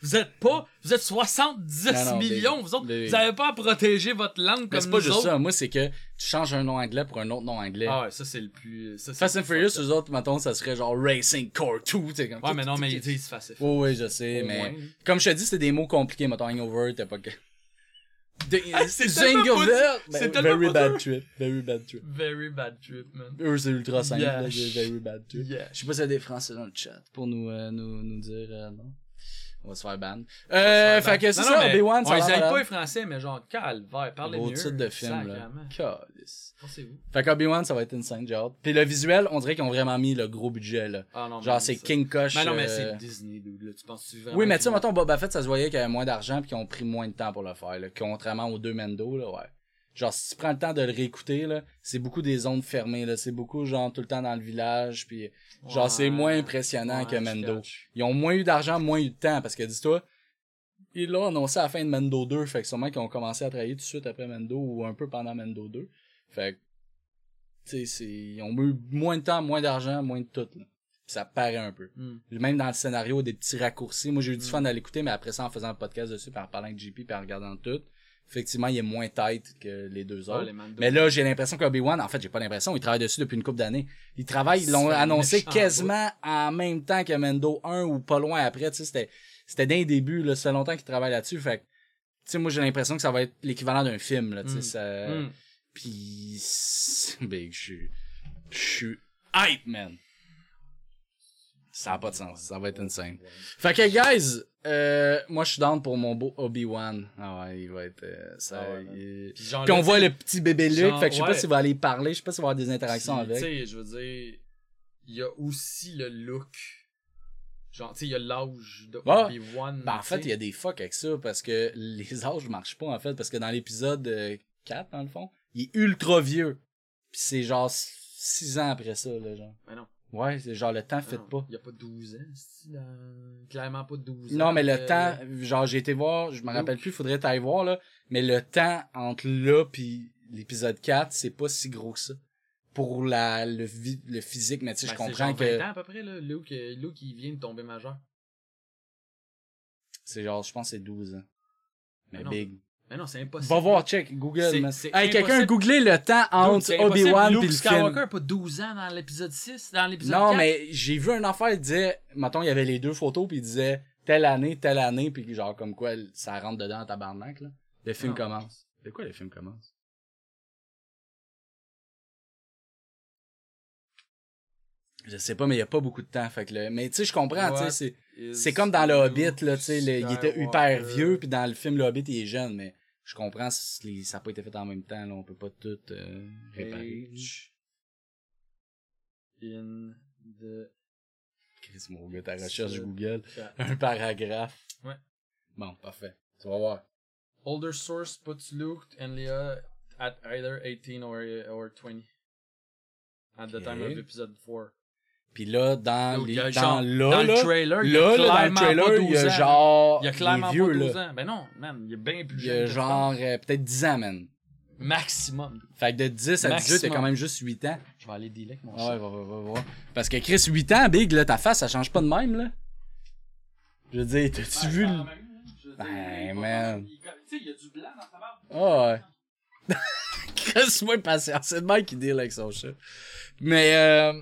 Vous êtes pas, vous êtes 70 Non, non, millions, vous autres, vous avez pas à protéger votre langue comme c'est nous pas juste autres. ça. Moi, c'est que tu changes un nom anglais pour un autre nom anglais. Ah ouais, ça c'est le plus. Ça, Fast and Furious, eux autres, mettons, ça serait genre Racing Core 2. tu sais, comme. Ouais, tout- mais non, tout- mais ils disent Fast and Oui, oui, je sais, Au mais. moins. Comme je te dis, c'est des mots compliqués. Mettons, hangover, t'as pas que. C'est tellement pas- ben, c'est tellement Very bad dur. trip. Very bad trip. Very bad trip, man. Eux, c'est ultra simple. Yeah. là, c'est Very bad trip. Yeah. Je sais pas s'il y a des Français dans le chat pour nous, euh, nous, nous dire euh, non. On va se faire ban. Euh, fait que c'est ça, Obi-Wan, ça On les pas les français, mais genre, calvaire, parlez Beau mieux. titre de film, là. Calice. Pensez-vous. Fait qu'Obi-Wan, ça va être insane, j'ai hâte. Puis le visuel, on dirait qu'ils ont vraiment mis le gros budget, là. Ah non, Genre, c'est King Koch. Mais non, mais euh, c'est Disney, dude, là. Tu penses-tu vraiment. Oui, mais tu sais, mettons, Boba Fett, ça se voyait qu'il y avait moins d'argent puis qu'ils ont pris moins de temps pour le faire, là. Contrairement aux deux Mendo, là, ouais. Genre, si tu prends le temps de le réécouter, là, c'est beaucoup des zones fermées, là. C'est beaucoup, genre, tout le temps dans le village, puis genre, Ouais. c'est moins impressionnant Ouais, que Mendo. Ils ont moins eu d'argent, moins eu de temps, parce que, dis-toi, ils l'ont annoncé à la fin de Mendo 2, fait que sûrement qu'ils ont commencé à travailler tout de suite après Mendo ou un peu pendant Mendo 2. Fait que, tu sais, c'est, ils ont eu moins de temps, moins d'argent, moins de tout, là. Puis ça paraît un peu. Hmm. Même dans le scénario, des petits raccourcis. Moi, j'ai eu du Mm. fun à l'écouter, mais après ça, en faisant un podcast dessus, puis en parlant avec JP, puis en regardant tout, effectivement, il est moins tight que les deux autres. mais là, j'ai l'impression qu'Obi-Wan, en fait, j'ai pas l'impression, il travaille dessus depuis une couple d'années. Ils travaillent, ils l'ont annoncé quasiment en même temps que Mendo 1 ou pas loin après, tu sais, c'était, c'était d'un début, là, ça fait longtemps qu'ils travaillent là-dessus, fait que, tu sais, moi, j'ai l'impression que ça va être l'équivalent d'un film, là, tu sais, Mm. ça, pis, c'est- ben, je suis, je suis hype, man. Ça a pas de sens. Ça va être insane. Fait que, guys, euh, moi, je suis down pour mon beau Obi-Wan. Ah ouais, il va être, euh, ça, Ah ouais, il- Puis, genre, Puis on voit le petit bébé Luke, genre, fait que je sais pas s'il va aller parler, je sais pas s'il va avoir des interactions puis, avec. Tu sais, je veux dire, il y a aussi le look. Genre, tu sais, il y a l'âge de. Obi-Wan. Ben, en fait, il y a des fuck avec ça, parce que les âges marchent pas, en fait, parce que dans l'épisode euh, 4, dans le fond, il est ultra vieux. Puis c'est genre 6 ans après ça, là, genre. Ben non. Ouais, c'est genre le temps fait non, pas. Il y a pas 12 ans, c'est dans... clairement pas 12 ans. Non, mais le euh, temps, genre j'ai été voir, je me rappelle plus, faudrait t'aller voir là, mais le temps entre là puis l'épisode 4, c'est pas si gros que ça. Pour la, le, le physique, mais tu sais, Ben, je c'est comprends genre que 20 ans à peu près, là. Luke, euh, Luke, il vient de tomber majeur. c'est genre, je pense que c'est 12 ans. Mais Ben non. big. Mais non, c'est impossible. Va voir, check, Google, C'est- Hey, quelqu'un googlé le temps entre. Obi-Wan pis le Skywalker film. a pas 12 ans dans l'épisode 6, dans l'épisode Non, 4. mais j'ai vu une affaire, il disait, mettons, il y avait les deux photos, puis il disait telle année, telle année, puis genre comme quoi ça rentre dedans en tabarnak, là. Le film Non. commence. De quoi le film commence? Je sais pas, mais il y a pas beaucoup de temps, fait que le... Mais tu sais, je comprends, tu sais, c'est... comme dans le Hobbit, là, tu sais, il était hyper Skywalker? vieux, puis dans le film Le Hobbit, il est jeune, mais je comprends, si ça n'a pas été fait en même temps, là, on peut pas tout euh, réparer. In the Chris, mon gars, ta recherche Google, un paragraphe. Ouais. Bon, parfait. Tu vas voir. Older source puts Luke and Leia at either 18 or, or 20. At the time of episode 4. Puis là, dans, les, dans genre- là, dans le trailer, il y a là, dans le trailer, pas il y 12 a genre, Il y a clairement vieux, pas 12 là. ans. Ben non, man, il est bien plus Il y jeune. a genre, euh, peut-être 10 ans, man. Maximum. Fait que de 10 à 18, il y a Maximum. quand même juste 8 ans. Je vais aller dealer avec mon Ouais, chat. va, va, va, va. Parce que Chris, 8 ans, Big, là, ta face, ça change pas de même, là. Je veux dire, t'as-tu vu le... Ben, man. Tu sais, il y a du blanc dans sa barbe. Ah ouais. Chris, moi, patient. C'est le mec qui deal avec son chat. Mais, euh,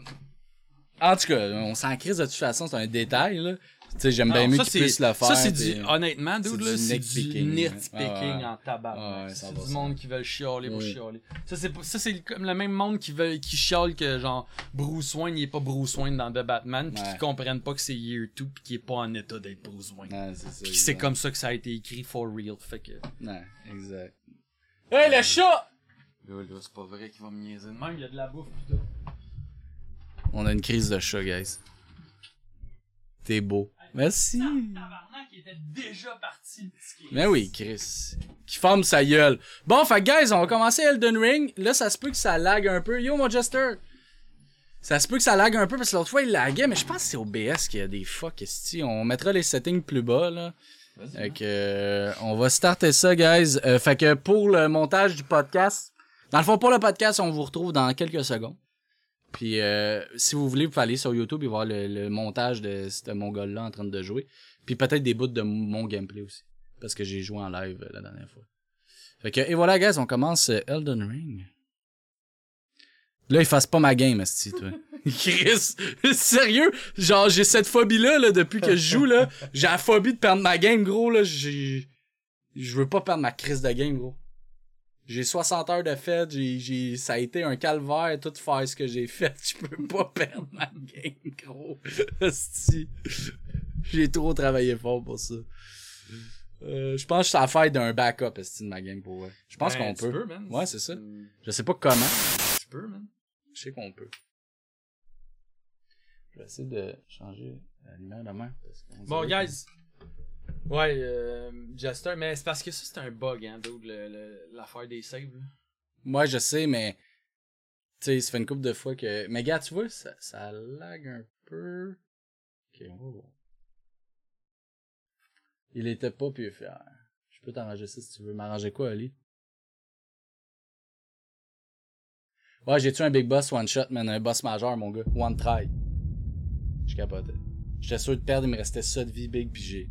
en tout cas, on s'en crise de toute façon, c'est un détail, là. Tu sais, j'aime bien mieux qu'ils puissent le faire. Ça, c'est du. Honnêtement, dude, du là, c'est du nitpicking en tabac. C'est 100%. du monde qui veut chialer pour chialer. Ça, c'est ça, c'est le, comme le même monde qui, veut, qui chiale que, genre, Bruce Wayne, il est pas Bruce Wayne dans The Batman, pis qui comprennent pas que c'est Year 2, pis qui est pas en état d'être Bruce Wayne. C'est. Pis comme ça que ça a été écrit for real. Fait que. Ouais, exact. Hey, le chat! Là, là, c'est pas vrai qu'il va me niaiser de même, il y a de la bouffe pis tout. On a une crise de chat, guys. T'es beau. Merci. Tabarnak, il était déjà parti. Mais oui, Chris. Qui forme sa gueule. Bon, fait que, guys, on va commencer Elden Ring. Là, ça se peut que ça lag un peu. Yo, mon Jester. Ça se peut que ça lag un peu parce que l'autre fois il laguait, mais je pense que c'est OBS qui a des fuck. On mettra les settings plus bas, là. Fait que, euh, on va starter ça, guys. Euh, fait que pour le montage du podcast, dans le fond, pour le podcast, on vous retrouve dans quelques secondes. Puis, euh, si vous voulez, vous pouvez aller sur YouTube et voir le, le montage de ce mongol-là en train de jouer. Puis peut-être des bouts de mon gameplay aussi. Parce que j'ai joué en live euh, la dernière fois. Fait que, et voilà, guys, on commence euh, Elden Ring. Là, il fasse pas ma game, esti, toi. Chris, sérieux? Genre, j'ai cette phobie-là, là, depuis que je joue, là. J'ai la phobie de perdre ma game, gros, là. J'ai... Je veux pas perdre ma crise de game, gros. J'ai 60 heures de fête, j'ai, j'ai, ça a été un calvaire, tout faire ce que j'ai fait. Je peux pas perdre ma game, gros. J'ai trop travaillé fort pour ça. Euh, je pense que c'est fête d'un backup, esti, de ma game, pour vrai. Je pense qu'on Ben, tu peut. peux, man. Ouais, c'est ça. Je sais pas comment. Tu peux, man. Je sais qu'on peut. Je vais essayer de changer la lumière de main. parce qu'on Bon, guys. Ouais, euh, Jester, mais c'est parce que ça, c'est un bug, hein, dude, l'affaire des saves. Moi, je sais, mais. Tu sais, ça fait une couple de fois que. Mais gars, tu vois, ça, ça lag un peu. Ok, on va voir. Il était pas plus fier. Je peux t'arranger ça si tu veux. M'arranger quoi, Ali? Ouais, j'ai tué un big boss one shot, man. Un boss majeur, mon gars. One try. Je capotais. J'étais sûr de perdre, il me restait ça de vie big, puis j'ai.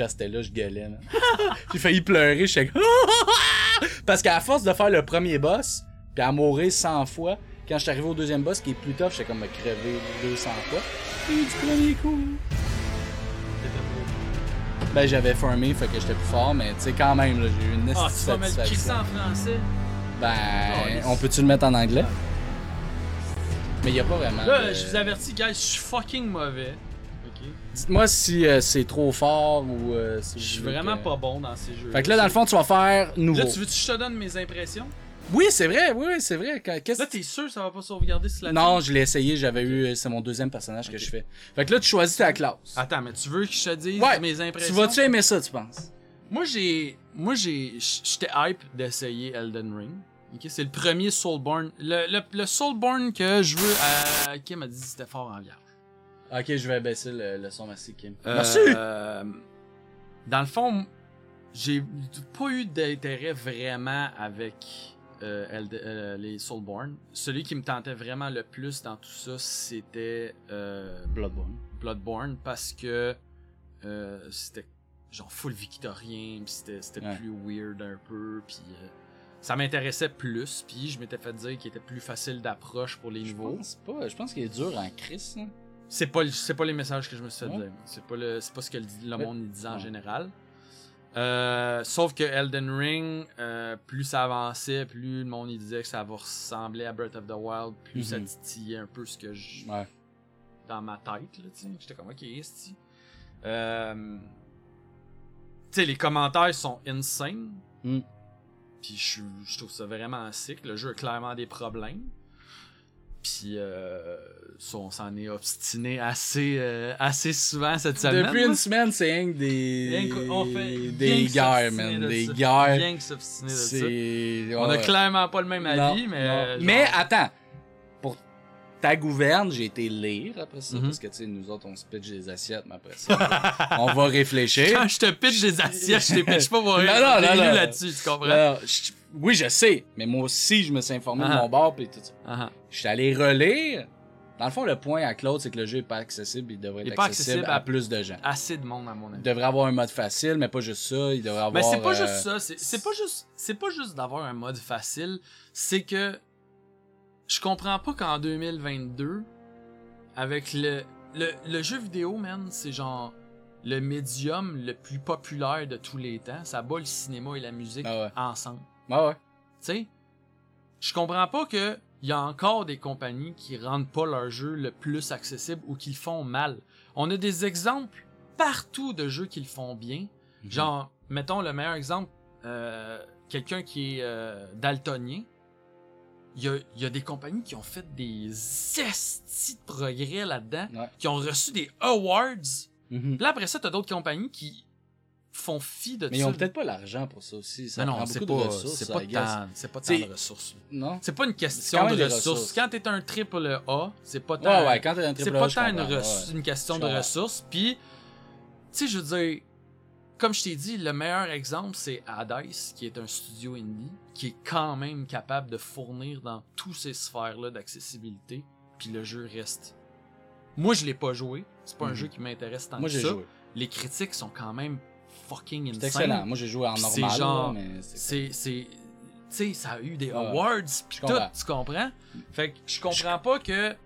Just était là, je gueulais, j'ai failli pleurer, j'étais comme. Parce qu'à force de faire le premier boss, puis à mourir 100 fois, quand je suis arrivé au deuxième boss qui est plus tough, j'étais comme me crever 200 fois. Et du premier coup. Ben j'avais farmé, fait que j'étais plus fort, mais tu sais quand même là, j'ai eu une Ah, tu vas mettre en français? Ben, Oh, on peut-tu le mettre en anglais? Mais y a pas vraiment. Là, de- je vous avertis, guys, je suis fucking mauvais. Dites-moi si euh, c'est trop fort ou euh, si Je suis vraiment que- pas bon dans ces jeux. Fait que là, dans le fond, tu vas faire nouveau. Là, tu veux que je te donne mes impressions? Oui, c'est vrai, oui, oui, c'est vrai. Là, t'es sûr que ça va pas sauvegarder si la Non, je l'ai essayé, j'avais eu. C'est mon deuxième personnage que je fais. Fait que là, tu choisis ta classe. Attends, mais tu veux que je te dise Ouais, mes tu impressions? vas-tu aimer ça, tu penses? Moi, j'ai. Moi, j'ai. J'étais hype d'essayer Elden Ring. C'est le premier Soulborn. Le, le, le Soulborn que je veux. Euh, Kim m'a dit que c'était fort en vierge. Ok, je vais baisser le, le son, merci Kim. Euh, Merci! euh, dans le fond, j'ai pas eu d'intérêt vraiment avec euh, Eld- euh, les Soulborn. Celui qui me tentait vraiment le plus dans tout ça, c'était euh, Bloodborne. Bloodborne parce que euh, c'était genre full victorien, pis c'était c'était Ouais. plus weird un peu, puis euh, ça m'intéressait plus, puis je m'étais fait dire qu'il était plus facile d'approche pour les Je niveaux. pense pas. Je pense qu'il est dur en crise. hein. C'est pas c'est pas les messages que je me suis fait dire. C'est pas le c'est pas ce que le, monde disait en général. Euh, sauf que Elden Ring, euh, plus ça avançait, plus le monde il disait que ça va ressembler à Breath of the Wild, plus ça Mhm. titillait un peu ce que je Ouais. dans ma tête là, tu sais. J'étais comme ok, esti. Euh, tu sais les commentaires sont insane. Mm. Puis je, je trouve ça vraiment sick. Le jeu a clairement des problèmes. Puis euh, ça, on s'en est obstiné assez, euh, assez souvent cette semaine. Depuis une semaine, c'est rien que des. Rien on fait des guerres, man. de Des ça. guerres. Rien que s'obstiner de ça. C'est. On a clairement pas le même avis, Non, mais. non. euh, genre- Mais attends. Pour ta gouverne, j'ai été lire après ça. Mhm. Parce que, tu sais, nous autres, on se pitch des assiettes, mais après ça, on va réfléchir. Quand je te pitch des assiettes, je te pitch pas pour rien. non, non, non. là-dessus, tu comprends? Alors, je- oui, je sais, mais moi aussi, je me suis informé de Ah. mon bord pis tout ça. Ah, ah. Je suis allé relire. Dans le fond, le point à Claude, c'est que le jeu est pas accessible. Il devrait Il être pas accessible, accessible à... à- plus de gens. Assez de monde, à mon avis. Il devrait avoir un mode facile, mais pas juste ça. Il devrait avoir. Mais c'est pas euh, juste ça, c'est c'est pas juste c'est pas juste d'avoir un mode facile, c'est que je comprends pas qu'en 2022 avec le, le le jeu vidéo man, c'est genre le médium le plus populaire de tous les temps, ça bat le cinéma et la musique Ah ouais. ensemble. Ouais, ouais. Tu sais, je comprends pas que il y a encore des compagnies qui rendent pas leur jeu le plus accessible ou qui le font mal. On a des exemples partout de jeux qui le font bien. Mhm. Genre, mettons le meilleur exemple, euh, quelqu'un qui est euh, daltonien. Il y a, il y a des compagnies qui ont fait des estis de progrès là-dedans, Ouais. qui ont reçu des awards. Mhm. Puis là, après ça, t'as d'autres compagnies qui font fi de Mais ils ça. ont peut-être pas l'argent pour ça aussi. Ça non, c'est pas, de ressources. c'est pas tant, c'est pas tant de ressources. Non? C'est pas une C'est question de ressources. ressources. Quand t'es un triple A, c'est pas tant, Ouais, ouais, quand t'es un c'est triple pas A, je tant une, ouais. question de ressources. Puis, tu sais, je veux dire, comme je t'ai dit, le meilleur exemple, c'est Hades, qui est un studio indie, qui est quand même capable de fournir dans toutes ces sphères-là d'accessibilité. Puis le jeu reste. Moi, je l'ai pas joué. C'est pas un Mhm. jeu qui m'intéresse tant Moi, que ça. joué. Les critiques sont quand même fucking insane. C'est excellent. Moi, j'ai joué en Puis c'est normal, genre- c'est tu sais, ça a eu des awards pis tout, tu comprends? Fait que je comprends pas que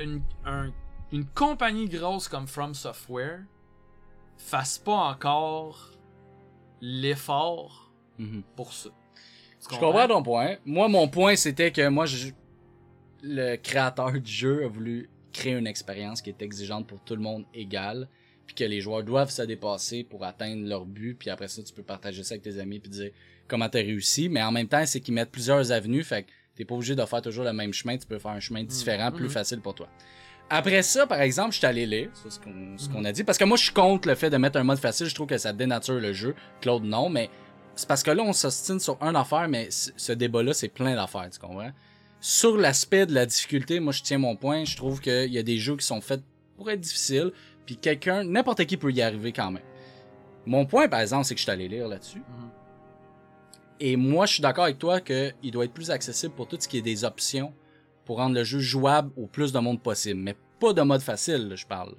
une, un- une compagnie grosse comme From Software fasse pas encore l'effort Mhm. pour ça. Je comprends? ton point. Moi, mon point, c'était que moi, je... le créateur du jeu a voulu créer une expérience qui est exigeante pour tout le monde égale, puis que les joueurs doivent se dépasser pour atteindre leur but, puis après ça, tu peux partager ça avec tes amis, puis dire comment t'as réussi, mais en même temps, c'est qu'ils mettent plusieurs avenues, fait que t'es pas obligé de faire toujours le même chemin, tu peux faire un chemin différent, plus Mhm. facile pour toi. Après ça, par exemple, je suis allé lire, ça, ce qu'on Mhm. qu'on a dit, parce que moi, je suis contre le fait de mettre un mode facile, je trouve que ça dénature le jeu. Claude, non, mais c'est parce que là, on s'ostine sur un affaire, mais ce débat-là, c'est plein d'affaires, tu comprends? Sur l'aspect de la difficulté, moi, je tiens mon point. Je trouve qu'il y a des jeux qui sont faits pour être difficiles, puis quelqu'un, n'importe qui peut y arriver quand même. Mon point, par exemple, c'est que je suis allé lire là-dessus. Mhm. Et moi, je suis d'accord avec toi qu'il doit être plus accessible pour tout ce qui est des options pour rendre le jeu jouable au plus de monde possible. Mais pas de mode facile, là, je parle.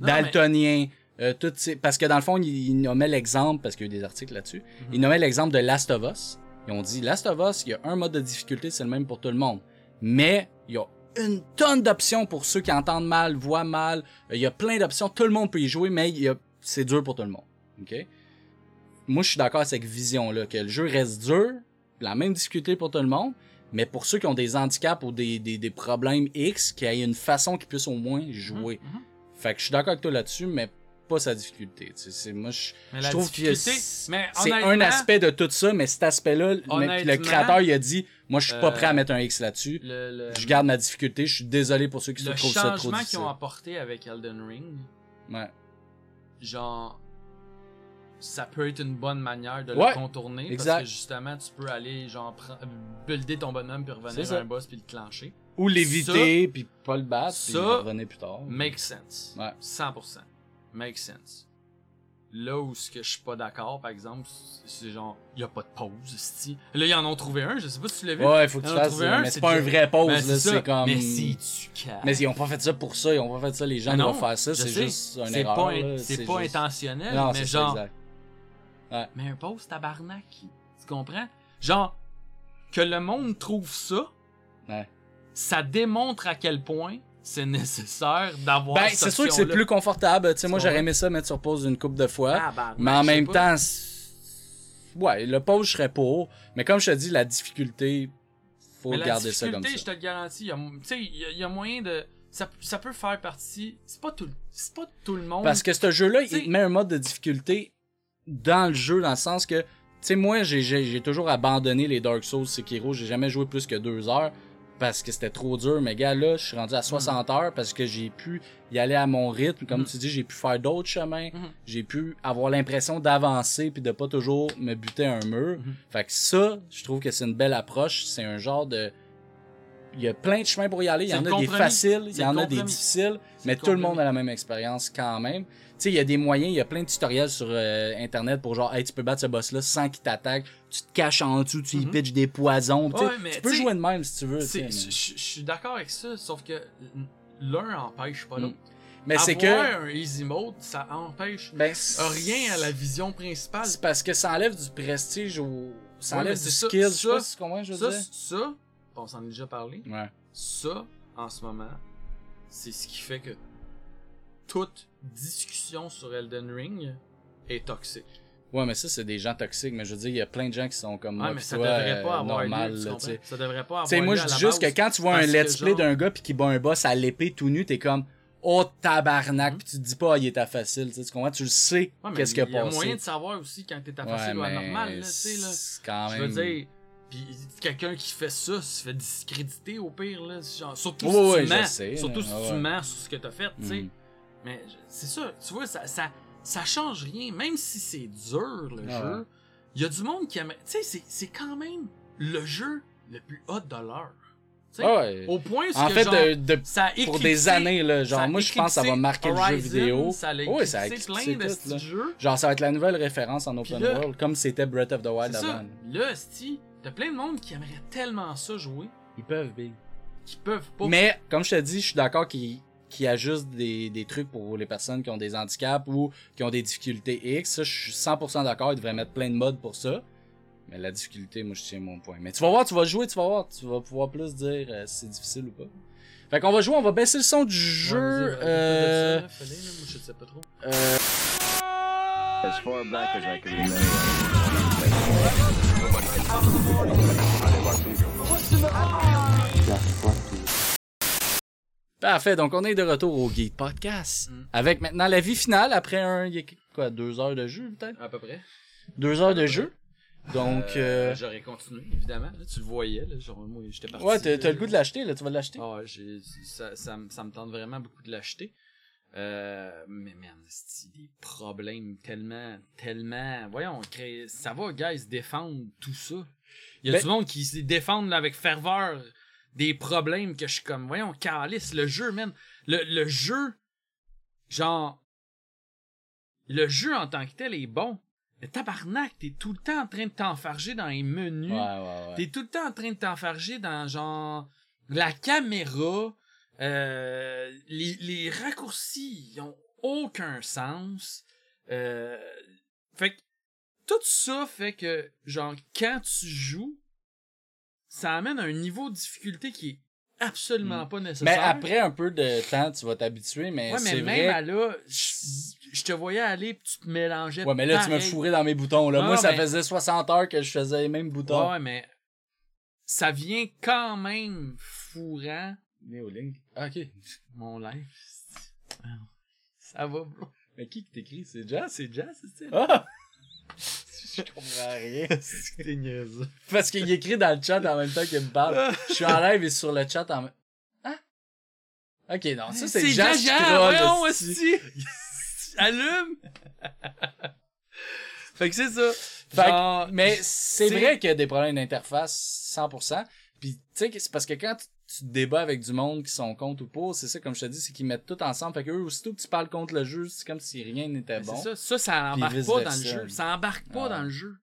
Daltonien, euh, tout ces- parce que dans le fond, il, il nommait l'exemple, parce qu'il y a eu des articles là-dessus, Mhm. il nommait l'exemple de Last of Us. Ils ont dit, Last of Us, il y a un mode de difficulté, c'est le même pour tout le monde. Mais il y a une tonne d'options pour ceux qui entendent mal, voient mal. Euh, Il y a plein d'options, tout le monde peut y jouer, mais a- c'est dur pour tout le monde. OK? Moi, je suis d'accord avec cette vision-là, que le jeu reste dur, la même difficulté pour tout le monde, mais pour ceux qui ont des handicaps ou des, des, des problèmes X, qu'il y ait une façon qu'ils puissent au moins jouer. Mhm. Fait que je suis d'accord avec toi là-dessus, mais pas sa difficulté. C'est- moi, je, Mais je trouve que c'est un aspect de tout ça, mais cet aspect-là, le- le créateur, il a dit, moi, je suis pas euh, prêt à mettre un X là-dessus. Le, le, Je garde ma difficulté. Je suis désolé pour ceux qui se le trouvent ça trop changement difficile. qu'ils ont apporté avec Elden Ring, Ouais. genre ça peut être une bonne manière de Ouais, le contourner exact. parce que justement tu peux aller genre builder ton bonhomme puis revenir à un boss puis le clencher Ou l'éviter, puis pas le battre, puis ça, revenir plus tard. make sense Ouais. 100% make sense là où ce que je suis pas d'accord, par exemple, c'est- genre, il y a pas de pause, sti. Là, ils en ont trouvé un, je sais pas si tu l'as vu. Ouais, faut que Ils tu fasses. un, mais c'est pas un vrai pause, Ben, là. c'est comme. Mais si tu casses. Mais ils ont pas fait ça pour ça, ils ont pas fait ça, les gens Ah non, doivent faire ça, c'est juste un C'est erreur. pas, c'est pas juste- intentionnel, Non, mais c'est ça, genre, exact. mais un pause tabarnak. Tu comprends? Genre, que le monde trouve ça, Ouais. ça démontre à quel point c'est nécessaire d'avoir Ben, c'est sûr que c'est plus confortable. Tu sais, moi, j'aurais aimé ça mettre sur pause une coupe de fois. Tabarnak, mais en même pas. temps, ouais, le pause, je serais pour. Mais comme je te dis, la difficulté, faut Mais la garder ça comme difficulté, ça. je te le garantis, il y a, tu sais, il y a- il y a moyen de. Ça, ça peut faire partie. C'est pas tout, c'est pas tout le monde. Parce que ce jeu-là, il met un mode de difficulté dans le jeu, dans le sens que, tu sais, moi, j'ai- j'ai j'ai toujours abandonné les Dark Souls Sekiro. J'ai jamais joué plus que deux heures parce que c'était trop dur. Mais gars, là, je suis rendu à 60 heures parce que j'ai pu y aller à mon rythme. Comme Mhm. tu dis, j'ai pu faire d'autres chemins. Mhm. J'ai pu avoir l'impression d'avancer puis de pas toujours me buter un mur. Fait que ça, je trouve que c'est une belle approche. C'est un genre de... Il y a plein de chemins pour y aller. Il y en a des faciles, il y en a des difficiles, mais tout le monde a la même expérience quand même. Tu sais, il y a des moyens, il y a plein de tutoriels sur euh, internet pour genre, hey, tu peux battre ce boss-là sans qu'il t'attaque, tu te caches en dessous, tu y Mhm. pitches des poisons. tu sais, Ouais, mais tu peux jouer de même si tu veux. Je suis d'accord avec ça, sauf que l'un empêche pas Mm. l'autre. Mais, mais c'est que. Un easy mode, ça empêche Ben, rien à la vision principale. C'est parce que ça enlève du prestige ou. Ça Ouais, enlève du ça- skill. Je sais pas si tu comprends, je veux Ça, dire. ça, on s'en est déjà parlé. Ouais. Ça, en ce moment, c'est ce qui fait que toute discussion sur Elden Ring est toxique. Ouais, mais ça, c'est des gens toxiques. Mais je veux dire, il y a plein de gens qui sont comme Ouais, moi. mais pis ça toi, devrait pas euh, avoir normal, lieu, tu sais. Ça devrait pas avoir moi, je dis juste que quand tu vois un let's play genre- d'un gars pis qui bat un boss à l'épée tout nu, t'es comme, oh tabarnak, Mhm. pis tu te dis pas, ah, il est à facile, tu comprends? Tu le sais, Ouais, mais qu'est-ce qui a Il y a passé. moyen de savoir aussi quand t'es à Ouais, facile ou à mais normal, là, tu sais, là. Je veux dire, quelqu'un qui fait ça se fait discréditer au pire, là. Genre, surtout si ouais, tu mens. sais, surtout là, si ouais, tu mens sur ce que t'as fait, tu sais. Mm. Mais c'est ça, tu vois, ça, ça, ça change rien. Même si c'est dur, le Ah jeu, il y a du monde qui aime. Tu sais, c'est- quand même le jeu le plus hot de l'heure. Ah ouais. Au point En que, fait, genre, de, de- ça a pour éclipsé- des années, là, genre, moi, je pense que ça va éclipsé marquer le jeu Horizon, vidéo. Ça a Ouais, ça a éclipsé éclipsé plein de tout, là. jeux. Genre, ça va être la nouvelle référence en open là- world, comme c'était Breath of the Wild ça. avant. Là, t'as plein de monde qui aimerait tellement ça jouer, Ils peuvent, Big. qui peuvent pas. Mais, comme je te dis, je suis d'accord qu'il y a juste des, des trucs pour les personnes qui ont des handicaps ou qui ont des difficultés X. Ça, je suis 100% d'accord. Ils devraient mettre plein de modes pour ça. Mais la difficulté, moi, je tiens mon point. Mais tu vas voir, tu vas jouer, tu vas voir. Tu vas pouvoir plus dire euh, si c'est difficile ou pas. Fait qu'on va jouer, on va baisser le son du jeu. euh, de ça, là, fallait, là, moi, je sais pas trop. euh, As far back as I can Parfait, donc on est de retour au Geek Podcast. Mm. Avec maintenant la vie finale après un. quoi, deux heures de jeu peut-être? À peu près. Deux heures de jeu. Donc. Euh, Euh, J'aurais continué, évidemment. Là, tu le voyais, là, genre, moi, j'étais parti. ouais, t'as le goût de l'acheter, là, tu vas l'acheter. Ah, ça, ça me tente vraiment beaucoup de l'acheter. Euh, mais man, c'est des problèmes tellement, tellement. Voyons, crée- ça va, guys, défendre tout ça. Il y a Ben- du monde qui se défendent avec ferveur des problèmes que je suis comme, voyons, calice, le jeu, man. Le, le jeu, genre, le jeu en tant que tel est bon. Mais tabarnak, t'es tout le temps en train de t'enfarger dans les menus. Ouais, ouais, ouais. T'es tout le temps en train de t'enfarger dans genre la caméra, euh, les, les raccourcis, ils ont aucun sens. Euh, fait que tout ça fait que genre quand tu joues, ça amène un niveau de difficulté qui est absolument Mm. pas Mais nécessaire. après un peu de temps, tu vas t'habituer, mais ouais, mais c'est même vrai. à là, je te voyais aller pis tu te mélangeais. Ouais, mais là, tu pareil. fourré dans mes boutons, là. Ah, Moi, ça mais- faisait 60 heures que je faisais les mêmes boutons. Ouais, mais ça vient quand même fourrant Ah, ok. mon live. Ça va, bro. Mais qui qui t'écrit? C'est Jazz? C'est jazz, c'est Ah! je comprends rien. T'es niaiseux. Parce qu'il écrit dans le chat en même temps qu'il me parle. Je suis en live et sur le chat en même... Hein? Ok, non, ça c'est Jazz voyons, esti. esti. Allume! fait que c'est ça. Fait que- Genre, mais c'est c'est- vrai qu'il y a des problèmes d'interface, 100%. Puis, tu sais, que c'est parce que quand tu tu te débats avec du monde qui sont contre ou pour, c'est ça, comme je te dis, c'est qu'ils mettent tout ensemble. Fait que eux, aussitôt que tu parles contre le jeu, c'est comme si rien n'était bon. Ça, ça, ça embarque pas dans le jeu. Ça embarque pas Ah. dans le jeu.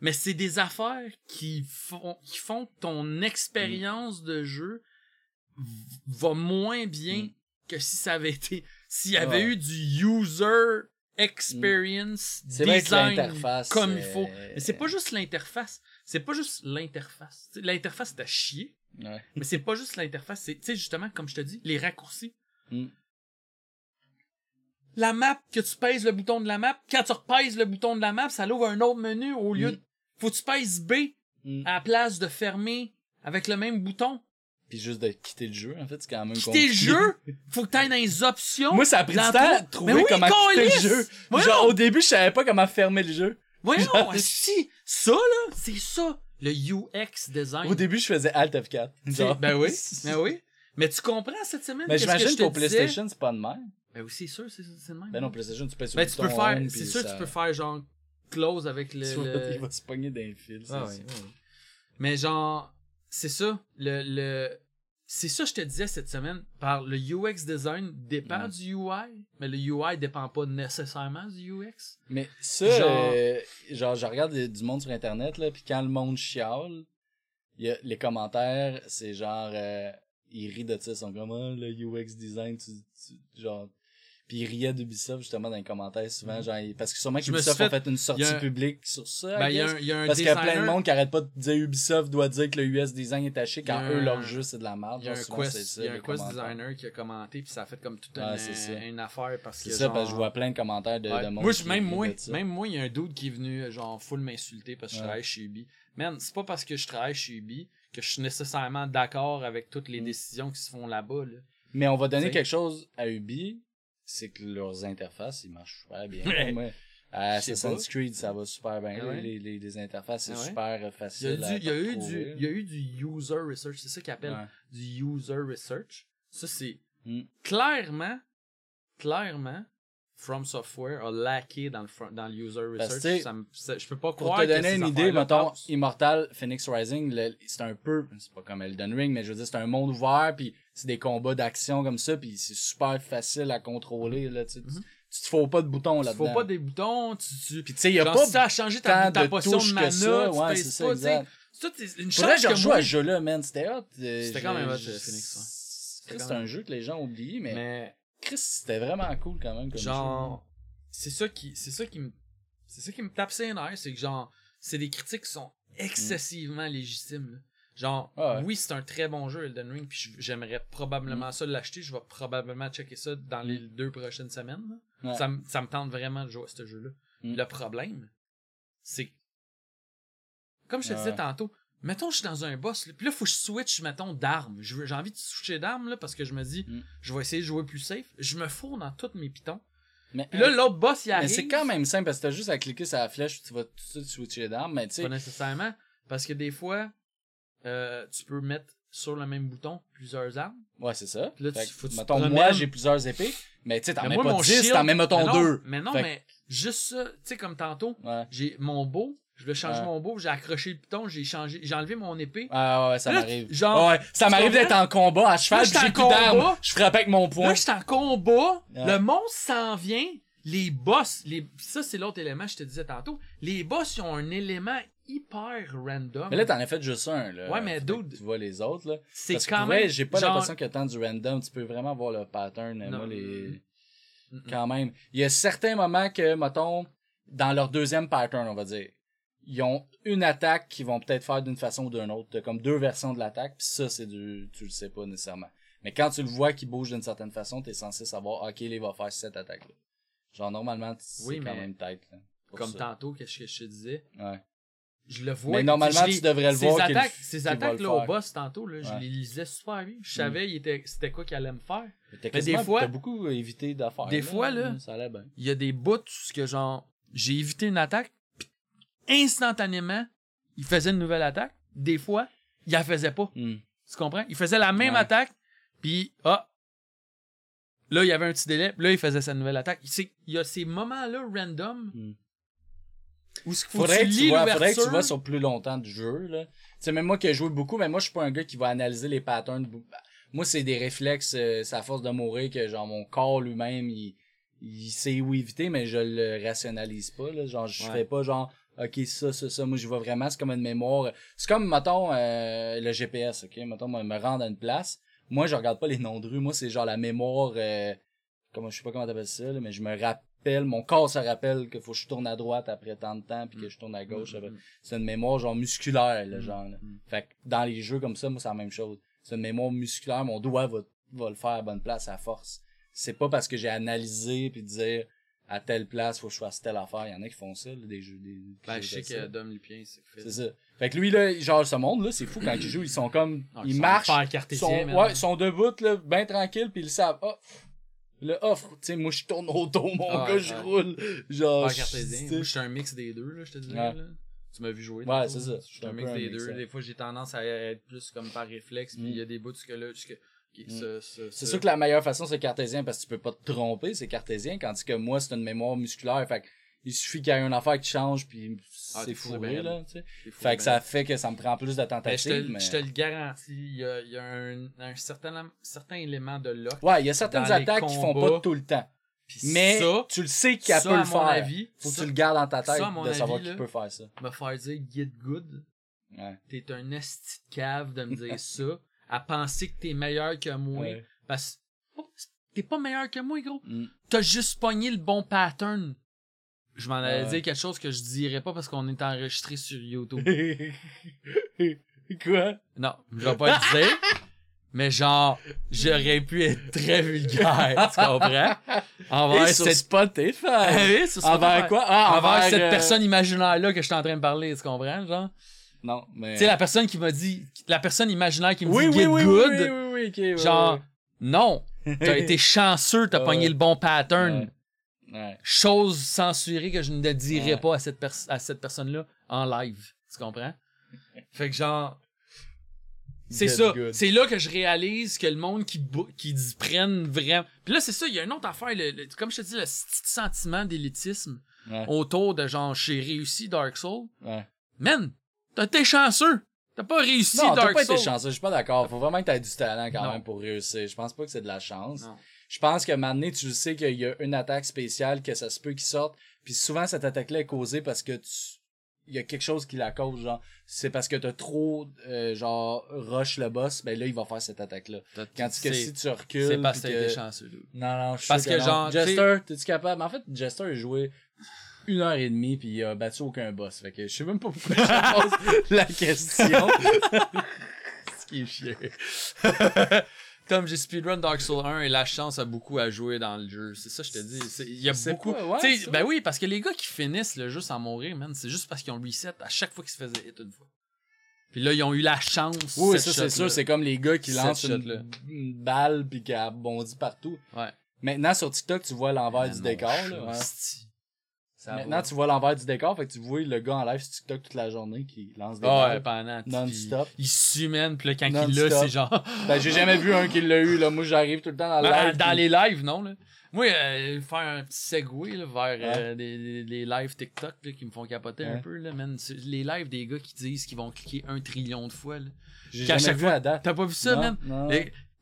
Mais c'est des affaires qui font, qui font que ton expérience de jeu va moins bien Mm. que si ça avait été, s'il y avait Ouais. eu du user experience que design l'interface, comme il faut. Mais c'est pas juste l'interface. C'est pas juste l'interface. L'interface, c'est à chier. Ouais. Mais c'est pas juste l'interface, c'est, tu sais, justement, comme je te dis, les raccourcis. Mm. La map, que tu pèses le bouton de la map, quand tu repèses le bouton de la map, ça l'ouvre un autre menu au lieu Mm. de... Faut que tu pèses B Mm. à la place de fermer avec le même bouton. Puis juste de quitter le jeu, en fait, c'est quand même Quitter le jeu, faut que t'ailles dans les options. Moi, ça a pris du temps de trouver oui, comment quitter le jeu. Voyons! Genre, au début, je savais pas comment fermer le jeu. Voyons, Genre- si, ça là, c'est ça, le UX design. Au début, je faisais Alt F4. Tu sais, Genre. Ben oui, ben oui. Mais tu comprends cette semaine Mais j'imagine qu'au? PlayStation, c'est pas de même. Ben oui, c'est sûr, c'est c'est le même. Ben non, PlayStation, tu peux sur Ben tu peux bouton faire, c'est sûr ça- tu peux faire genre close avec le. Il va se pogner d'un fil. Ah ça. ouais, ouais. Mais genre, c'est ça, le, le, c'est ça que je te disais cette semaine, par le UX design dépend Ouais. du UI, mais le UI dépend pas nécessairement du UX. Mais ça, Genre- euh, genre, je regarde du monde sur Internet, là, puis quand le monde chiale, il y a, les commentaires, c'est genre, euh, ils rient de ça, ils sont comme, Ah, le UX design, tu, tu- genre, puis ils riaient d'Ubisoft, justement, dans les commentaires, souvent, genre, ils- parce que sûrement qu'Ubisoft a fait- une sortie il un- publique sur ça, Ben, il y a un, il y a un Parce qu'il y a plein de monde qui arrête pas de dire Ubisoft doit dire que le US design est taché quand Il eux, leur jeu, c'est de la merde. Il y a un Genre, souvent, quest, ça, il y a un quest designer qui a commenté puis ça a fait comme toute une, une affaire parce que C'est ça, genre- parce que je vois plein de commentaires de, Ouais. de monde. Moi, je- même moi, même moi, il y a un dude qui est venu genre full m'insulter parce que je travaille chez Ubi. Man, c'est pas parce que je travaille chez Ubi que je suis nécessairement d'accord avec toutes les Mm. décisions qui se font là-bas. Là. Mais on va donner quelque chose à Ubi, c'est que leurs interfaces, ils marchent super bien. Ouais. Moi, à Assassin's. Creed, ça va super bien. Ah ouais? les, les, les interfaces, c'est Ah ouais? super Il y a, facile du, à il, y a eu du, il y a eu du user research, c'est ça qu'ils appellent Ouais. du user research. Ça, c'est Mm. clairement, clairement, From Software a laqué dans le, front- dans le user research. tu Ça me- ça- je peux pas Pour croire te que donner une idée, mettons. Immortal Phoenix Rising, c'est un peu, c'est pas comme Elden Ring, mais je veux dire, c'est un monde ouvert, puis c'est des combats d'action comme ça, puis c'est super facile à contrôler, là, tu sais. Mhm. Tu te fous pas de boutons là-dedans. faut pas des boutons, tu, tu, Puis tu sais, il y a genre, pas si t'as changé ta, ta potion de mana, ça. tu Ouais, c'est ça, pas, tu exact. Une chance que moi, à ce jeu-là, man. C'était hot. euh, C'était quand même hot, euh, Phoenix. C'est un jeu que les gens ont oublié, mais Chris, c'était vraiment cool quand même. Comme genre c'est ça qui c'est ça qui me c'est ça qui me tape ses nerfs c'est que genre c'est des critiques qui sont excessivement légitimes là. genre Ah ouais. oui c'est un très bon jeu Elden Ring puis j'aimerais probablement Mm. ça l'acheter je vais probablement checker ça dans les deux prochaines semaines. Ouais. ça, me- ça me tente vraiment de jouer à ce jeu là Mm. le problème c'est comme je te Ouais. disais tantôt mettons je suis dans un boss là, puis là faut que je switch mettons d'armes j'ai envie de switcher d'armes là parce que je me dis Mm. je vais essayer de jouer plus safe je me fous dans tous mes pitons Mais, puis là, l'autre boss, il mais arrive. c'est quand même simple parce que t'as juste à cliquer sur la flèche tu vas tout de suite switcher d'arme. Mais tu sais, Pas nécessairement. Parce que des fois, euh, tu peux mettre sur le même bouton plusieurs armes. ouais, c'est ça. Là, Fait tu- faut tu mettons, te moi, j'ai plusieurs épées. Mais tu sais, t'en Mais mets pas mon 10, shield- t'en mets, mettons, mais non, deux. Mais non, mais juste ça, tu sais, comme tantôt, Ouais. j'ai mon beau, je voulais changer mon beau, j'ai accroché le piton, j'ai changé, j'ai enlevé mon épée. Ah ouais, ça m'arrive. genre, ouais, ça m'arrive d'être en combat à cheval, j'ai plus d'armes. Je frappe avec mon poing. Là, j'étais en combat, le monstre s'en vient, les boss, les... ça c'est l'autre élément que je te disais tantôt, les boss, ils ont un élément hyper random. Mais là, t'en as fait juste un, là. Ouais, mais que dude, Tu vois les autres, là. c'est que quand vrai, même... j'ai pas genre- l'impression qu'il y a tant du random. Tu peux vraiment voir le pattern. Non. Moi, les... Quand même. Il y a certains moments que, mettons, dans leur deuxième pattern, on va dire, ils ont une attaque qu'ils vont peut-être faire d'une façon ou d'une autre. T'as comme deux versions de l'attaque, puis ça, c'est du... Tu le sais pas nécessairement. Mais quand tu le vois qu'il bouge d'une certaine façon, t'es censé savoir, OK, là, il va faire cette attaque-là. Genre, normalement, c'est Oui, quand mais même tête, là. Comme ça. tantôt, qu'est-ce que je te disais? Ouais. Je le vois. Mais normalement, tu devrais le ces voir Attaques, ces attaques là au boss tantôt, là, je les lisais super bien. Je savais il était- c'était quoi qu'il allait me faire. Mais quasiment- des fois- T'as beaucoup évité d'affaires. Des fois, là- Ça allait bien. Il y a des bouts que genre j'ai évité une attaque, instantanément, il faisait une nouvelle attaque. Des fois, il la faisait pas. Hmm. Tu comprends? Il faisait la même Ouais. attaque, puis ah, là, il y avait un petit délai, puis là, il faisait sa nouvelle attaque. Il y a ces moments-là random Hmm. Ou ce Faudrait tu tu vois, faudrait que tu vois sur plus longtemps du jeu, là. Tu sais, même moi qui ai joué beaucoup, mais moi, je suis pas un gars qui va analyser les patterns. Moi, c'est des réflexes, euh, c'est à force de mourir que, genre, mon corps lui-même, il, il sait où éviter, mais je le rationalise pas, là. Genre, je Ouais. fais pas, genre, ok, ça, ça, ça. Moi, je vois vraiment, c'est comme une mémoire. C'est comme, mettons, euh, le GPS, ok? Mettons, moi, me rendre à une place. Moi, je regarde pas les noms de rue. Moi, c'est genre la mémoire, euh, comment, je sais pas comment t'appelles ça, là, mais je me rappelle, mon corps se rappelle qu'il faut que je tourne à droite après tant de temps, puis que je tourne à gauche. après- C'est une mémoire, genre, musculaire, là, genre, là. Mm. Fait que dans les jeux comme ça, moi, c'est la même chose. C'est une mémoire musculaire, mon doigt va, va le faire à bonne place à force. C'est pas parce que j'ai analysé puis dire à telle place, faut que je fasse telle affaire. Il y en a qui font ça, là, des jeux, des, Ben, je sais que Dom Lupien, c'est fait. C'est ça. Fait que lui, là, genre, ce monde-là, c'est fou quand ils jouent, ils sont comme, Ah, ils sont marchent, ils sont, ouais, ils sont debout, là, bien tranquilles, puis ils savent, oh, le offre, tu sais, moi, je tourne autour, mon Ah, gars, ouais, je roule, genre, cartésien. Moi, je suis un mix des deux, là, je te Ouais. là. Tu m'as vu jouer. Ouais, c'est ça. là. Je suis un mix des deux. Des fois, j'ai tendance à être plus comme par réflexe, puis Mm. il y a des bouts que là, Mm. C'est sûr que la meilleure façon, c'est cartésien parce que tu peux pas te tromper, c'est cartésien, tandis que moi, c'est une mémoire musculaire. Fait que il suffit qu'il y ait une affaire qui change, puis Ah, c'est fourré, là, tu sais. Fou, Fait que ben. ça fait que ça me prend plus de Ben, je, tentatives, te, mais... je te le garantis, il y a, il y a un, un certain, certain élément de lock. Ouais, il y a certaines attaques qui font pas tout le temps. Mais ça, tu le sais ça, peut le faire. avis, Faut que tu le gardes dans ta tête de savoir avis, qui là, peut faire ça. me faire dire get good, Ouais. t'es un esti cave de me dire ça, à penser que t'es meilleur que moi. Ouais. Parce que t'es pas meilleur que moi, gros. Mm. T'as juste pogné le bon pattern. Je m'en allais dire quelque chose que je dirais pas parce qu'on est enregistré sur YouTube. Quoi? non, je vais pas le dire. Mais genre, j'aurais pu être très vulgaire, tu comprends? Envers Et sur cette... Spotify. Ah oui, sur Envers quoi? Ah, Envers envers, cette euh, personne imaginaire-là que je suis en train de parler, tu comprends, genre? Non, mais... Tu sais, la personne qui m'a dit, la personne imaginaire qui me oui, dit oui, get oui, good, oui, oui, oui, oui, ok, ouais, genre, non, t'as été chanceux, t'as pogné le bon pattern. Ouais. Ouais. Chose censurée que je ne dirais Ouais. pas à cette, pers- à cette personne-là en live. Tu comprends? Fait que genre. C'est Get ça. good. C'est là que je réalise que le monde qui, qui dit- prennent vraiment. Puis là, c'est ça, il y a une autre affaire. le- le- comme je te dis, le petit sentiment d'élitisme Ouais. autour de genre, j'ai réussi Dark Souls. Ouais. Man, t'as été chanceux. T'as pas réussi Non, t'as Dark pas Souls. été chanceux, je suis pas d'accord. Faut vraiment que t'aies du talent quand Non. même pour réussir. Je pense pas que c'est de la chance. Non. Je pense que maintenant, tu sais qu'il y a une attaque spéciale, que ça se peut qu'il sorte. Puis souvent, cette attaque-là est causée parce que tu... Il y a quelque chose qui la cause, genre. C'est parce que t'as trop, euh, genre, rush le boss, ben là, il va faire cette attaque-là. Tu, que si tu recules... C'est parce que que- été chanceux. Non, non, je suis Parce que non. genre, Jester, t'es-tu capable? En fait, Jester a joué une heure et demie puis il a battu aucun boss. Fait que je sais même pas pourquoi je pose la question. Ce qui est chiant. Comme j'ai speedrun Dark Souls 1 et la chance a beaucoup à jouer dans le jeu. C'est ça, je te dis. Il y a beaucoup. quoi, ouais, Tu sais, ça? ben oui, parce que les gars qui finissent le jeu sans mourir, man, c'est juste parce qu'ils ont reset à chaque fois qu'ils se faisaient hit une fois. Puis là, ils ont eu la chance. Oui, cette ça c'est sûr, c'est comme les gars qui Cette lancent une, une balle puis qui bondit partout. Ouais. Maintenant sur TikTok, tu vois l'envers Ah, du décor. Là. Ça Maintenant, va. tu vois l'envers du décor, fait que tu vois le gars en live sur TikTok toute la journée qui lance des Ah ouais, pendant. Non-stop. Il, il s'humène, puis là, quand il l'a, c'est genre. Ben, j'ai jamais vu un qui l'a eu, là. Moi, j'arrive tout le temps dans Ben, live. dans puis- les lives, non, là. Moi, euh, faire un petit segway là, vers euh, des lives TikTok là, qui me font capoter un peu, là, man. Les lives des gars qui disent qu'ils vont cliquer un trillion de fois, là. J'ai qu'à jamais chaque vu fois- à date. T'as pas vu ça, Non, man? non.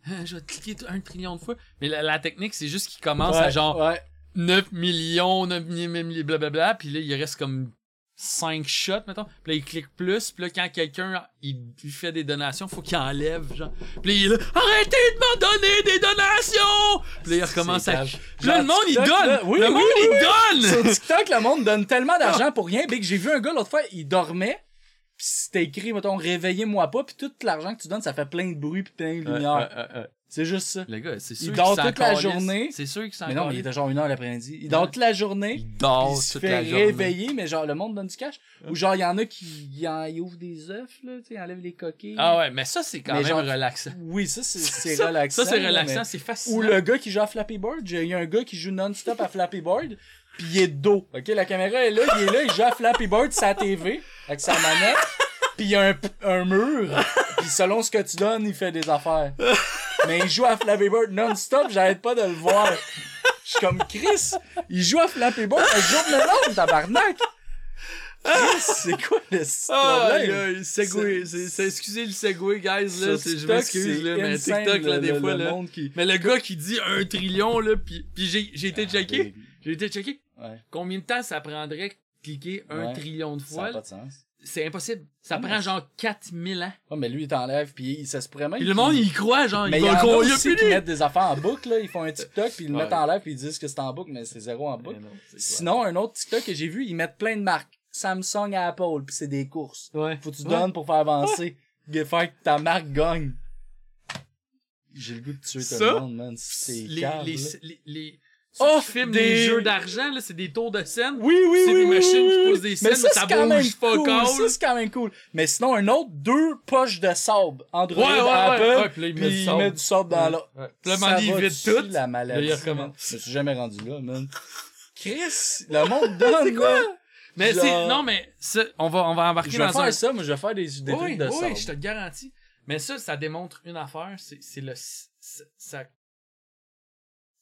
Je vais cliquer un trillion de fois. Mais la, la technique, c'est juste qu'ils commencent Ouais, à genre Ouais. 9 millions, 9 millions, blablabla, puis là, il reste comme 5 shots, mettons. Puis là, il clique plus, puis là, quand quelqu'un, il lui fait des donations, faut qu'il enlève, genre. Puis là, il est là, arrêtez de m'en donner des donations! Puis là, il recommence à... Puis là, le monde, il donne! là, oui, le oui, monde, oui, il Sur donne! TikTok, le monde donne tellement d'argent pour rien. Big, j'ai vu un gars l'autre fois, il dormait. Pis c'était écrit, mettons, réveillez-moi pas. Puis tout l'argent que tu donnes, ça fait plein de bruit puis plein de lumière. C'est juste ça. Le gars, c'est sûr Il dort toute la journée. C'est sûr qu'il s'en Mais non, mais il était genre une heure l'après-midi. Il dort toute la journée. Il dort il se toute fait la journée. réveiller, mais genre, le monde donne du cash. Ou genre, il y en a qui ouvrent des œufs, là, tu sais, enlèvent les coquilles. Ah ouais, mais ça, c'est quand même relaxant. Oui, ça, c'est relaxant. Ça, c'est relaxant, c'est fascinant. Ou le gars qui joue à Flappy Bird, il y a un gars qui joue non-stop à Flappy Bird, puis il est dos. OK, la caméra est là, il est là, il joue à Flappy Bird sa TV avec sa manette, puis il y a un, un mur, puis selon ce que tu donnes, il fait des affaires. Mais il joue à Flappy Bird non-stop, j'arrête pas de le voir. Je suis comme Chris, il joue à Flappy Bird la journée longue, tabarnak. c'est quoi le problème? C'est- excusez le segway, guys, là, je m'excuse, là, mais TikTok, là, des fois, là. Mais le gars qui dit un trillion, là, pis, pis j'ai, été checké, j'ai été checké. Combien de temps ça prendrait cliquer un trillion de ça fois? n'a là? pas de sens. C'est impossible. Ça Ah, prend mais genre 4000 ans. Ouais, mais lui, il t'enlève, puis ça se pourrait même... Pis le monde, il y croit, genre, Mais il va qu'on y a plus qui mettent des affaires en boucle, là. Ils font un TikTok, puis ils le Ouais. mettent en live, puis ils disent que c'est en boucle, mais c'est zéro en boucle. non. Sinon, un autre TikTok que j'ai vu, ils mettent plein de marques. Samsung, Apple, puis c'est des courses. ouais. Faut que tu donnes pour faire avancer. Faire que ta marque gagne. J'ai le goût de tuer tout le monde, man. C'est les, les, les, Oh, filment des- des jeux d'argent, là, c'est des tours de scène. Oui, oui, c'est oui, des oui, machines oui, qui oui. posent des Mais scènes, ça, ça c'est quand bouge fuck cool. Ça, c'est quand même cool. Mais sinon, un autre, deux poches de sable. Android, Ouais, ouais, ouais. Apple, Ouais, puis là, il met du il met du sable dans l'autre. Là, Ça il vide tout. la maladie. Là, il. Je me suis jamais rendu là, man. Chris, le monde donne, C'est quoi? là. Mais Genre- c'est, non, mais ça, on va, on va embarquer Je vais dans faire un... ça, moi, je vais faire des, des oui, trucs de oui, sable. je te le garantis. Mais ça, ça démontre une affaire, c'est, c'est le, ça, ça,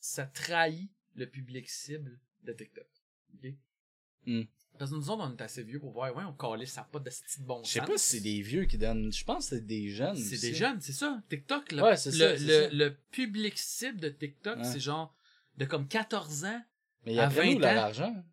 ça trahit le public cible de TikTok. ok? Hmm. Parce que nous autres, on est assez vieux pour voir, ouais, on calait ça pas de style bon Je sais sens. pas si c'est des vieux qui donnent. Je pense que c'est des jeunes. C'est des jeunes, c'est ça. TikTok, le, Ouais, le, ça, le, public cible de TikTok, Ouais. c'est genre de comme 14 ans. Mais il y à a 20 où leur ans. argent?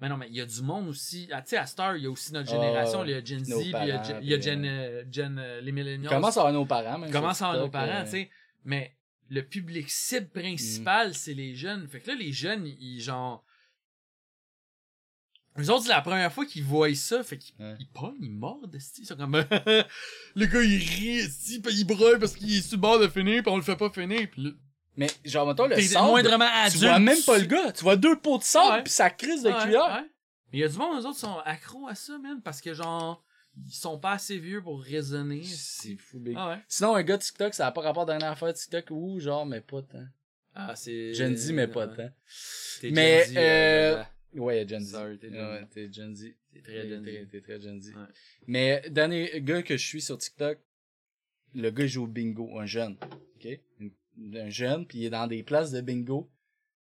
Mais non, mais il y a du monde aussi. Ah, tu sais, à Star, il y a aussi notre Ah, génération. Il y a Gen Z, il y a, Gen- y a Gen, euh, euh, Gen, euh, les millennials. Comment ça va nos parents, même? Comment sur ça va nos parents, euh, tu sais. Mais le public cible principal, c'est les jeunes. Fait que là, les jeunes, ils, genre. Les autres, c'est la première fois qu'ils voient ça, fait qu'ils Ouais. ils pognent, ils mordent. Ils sont comme. le gars, il rit, pis il braille parce qu'il est sur le bord de finir, pis on le fait pas finir, pis là. Mais genre, mettons, le moindrement tu vois même pas le gars. Tu vois deux pots de sable, Ouais. puis ça crise de Ouais, cuillère. Mais il y a du monde, eux autres, sont accros à ça, man, parce que genre, ils sont pas assez vieux pour raisonner. C'est fou, big. Ah ouais. Sinon, un gars de TikTok, ça a pas rapport à dernière affaire TikTok ou genre, mais pas tant. Ah, c'est. Gen Z, mais pas Ouais. tant. T'es Mais, Gen Z, euh, là. Ouais, Gen Z. Sorry, t'es. Ouais, t'es Gen Z. T'es très Gen Z. T'es très Gen Z. Ouais. Mais, dernier gars que je suis sur TikTok, le gars il joue au bingo, un jeune. OK? Un- Un jeune, puis il est dans des places de bingo,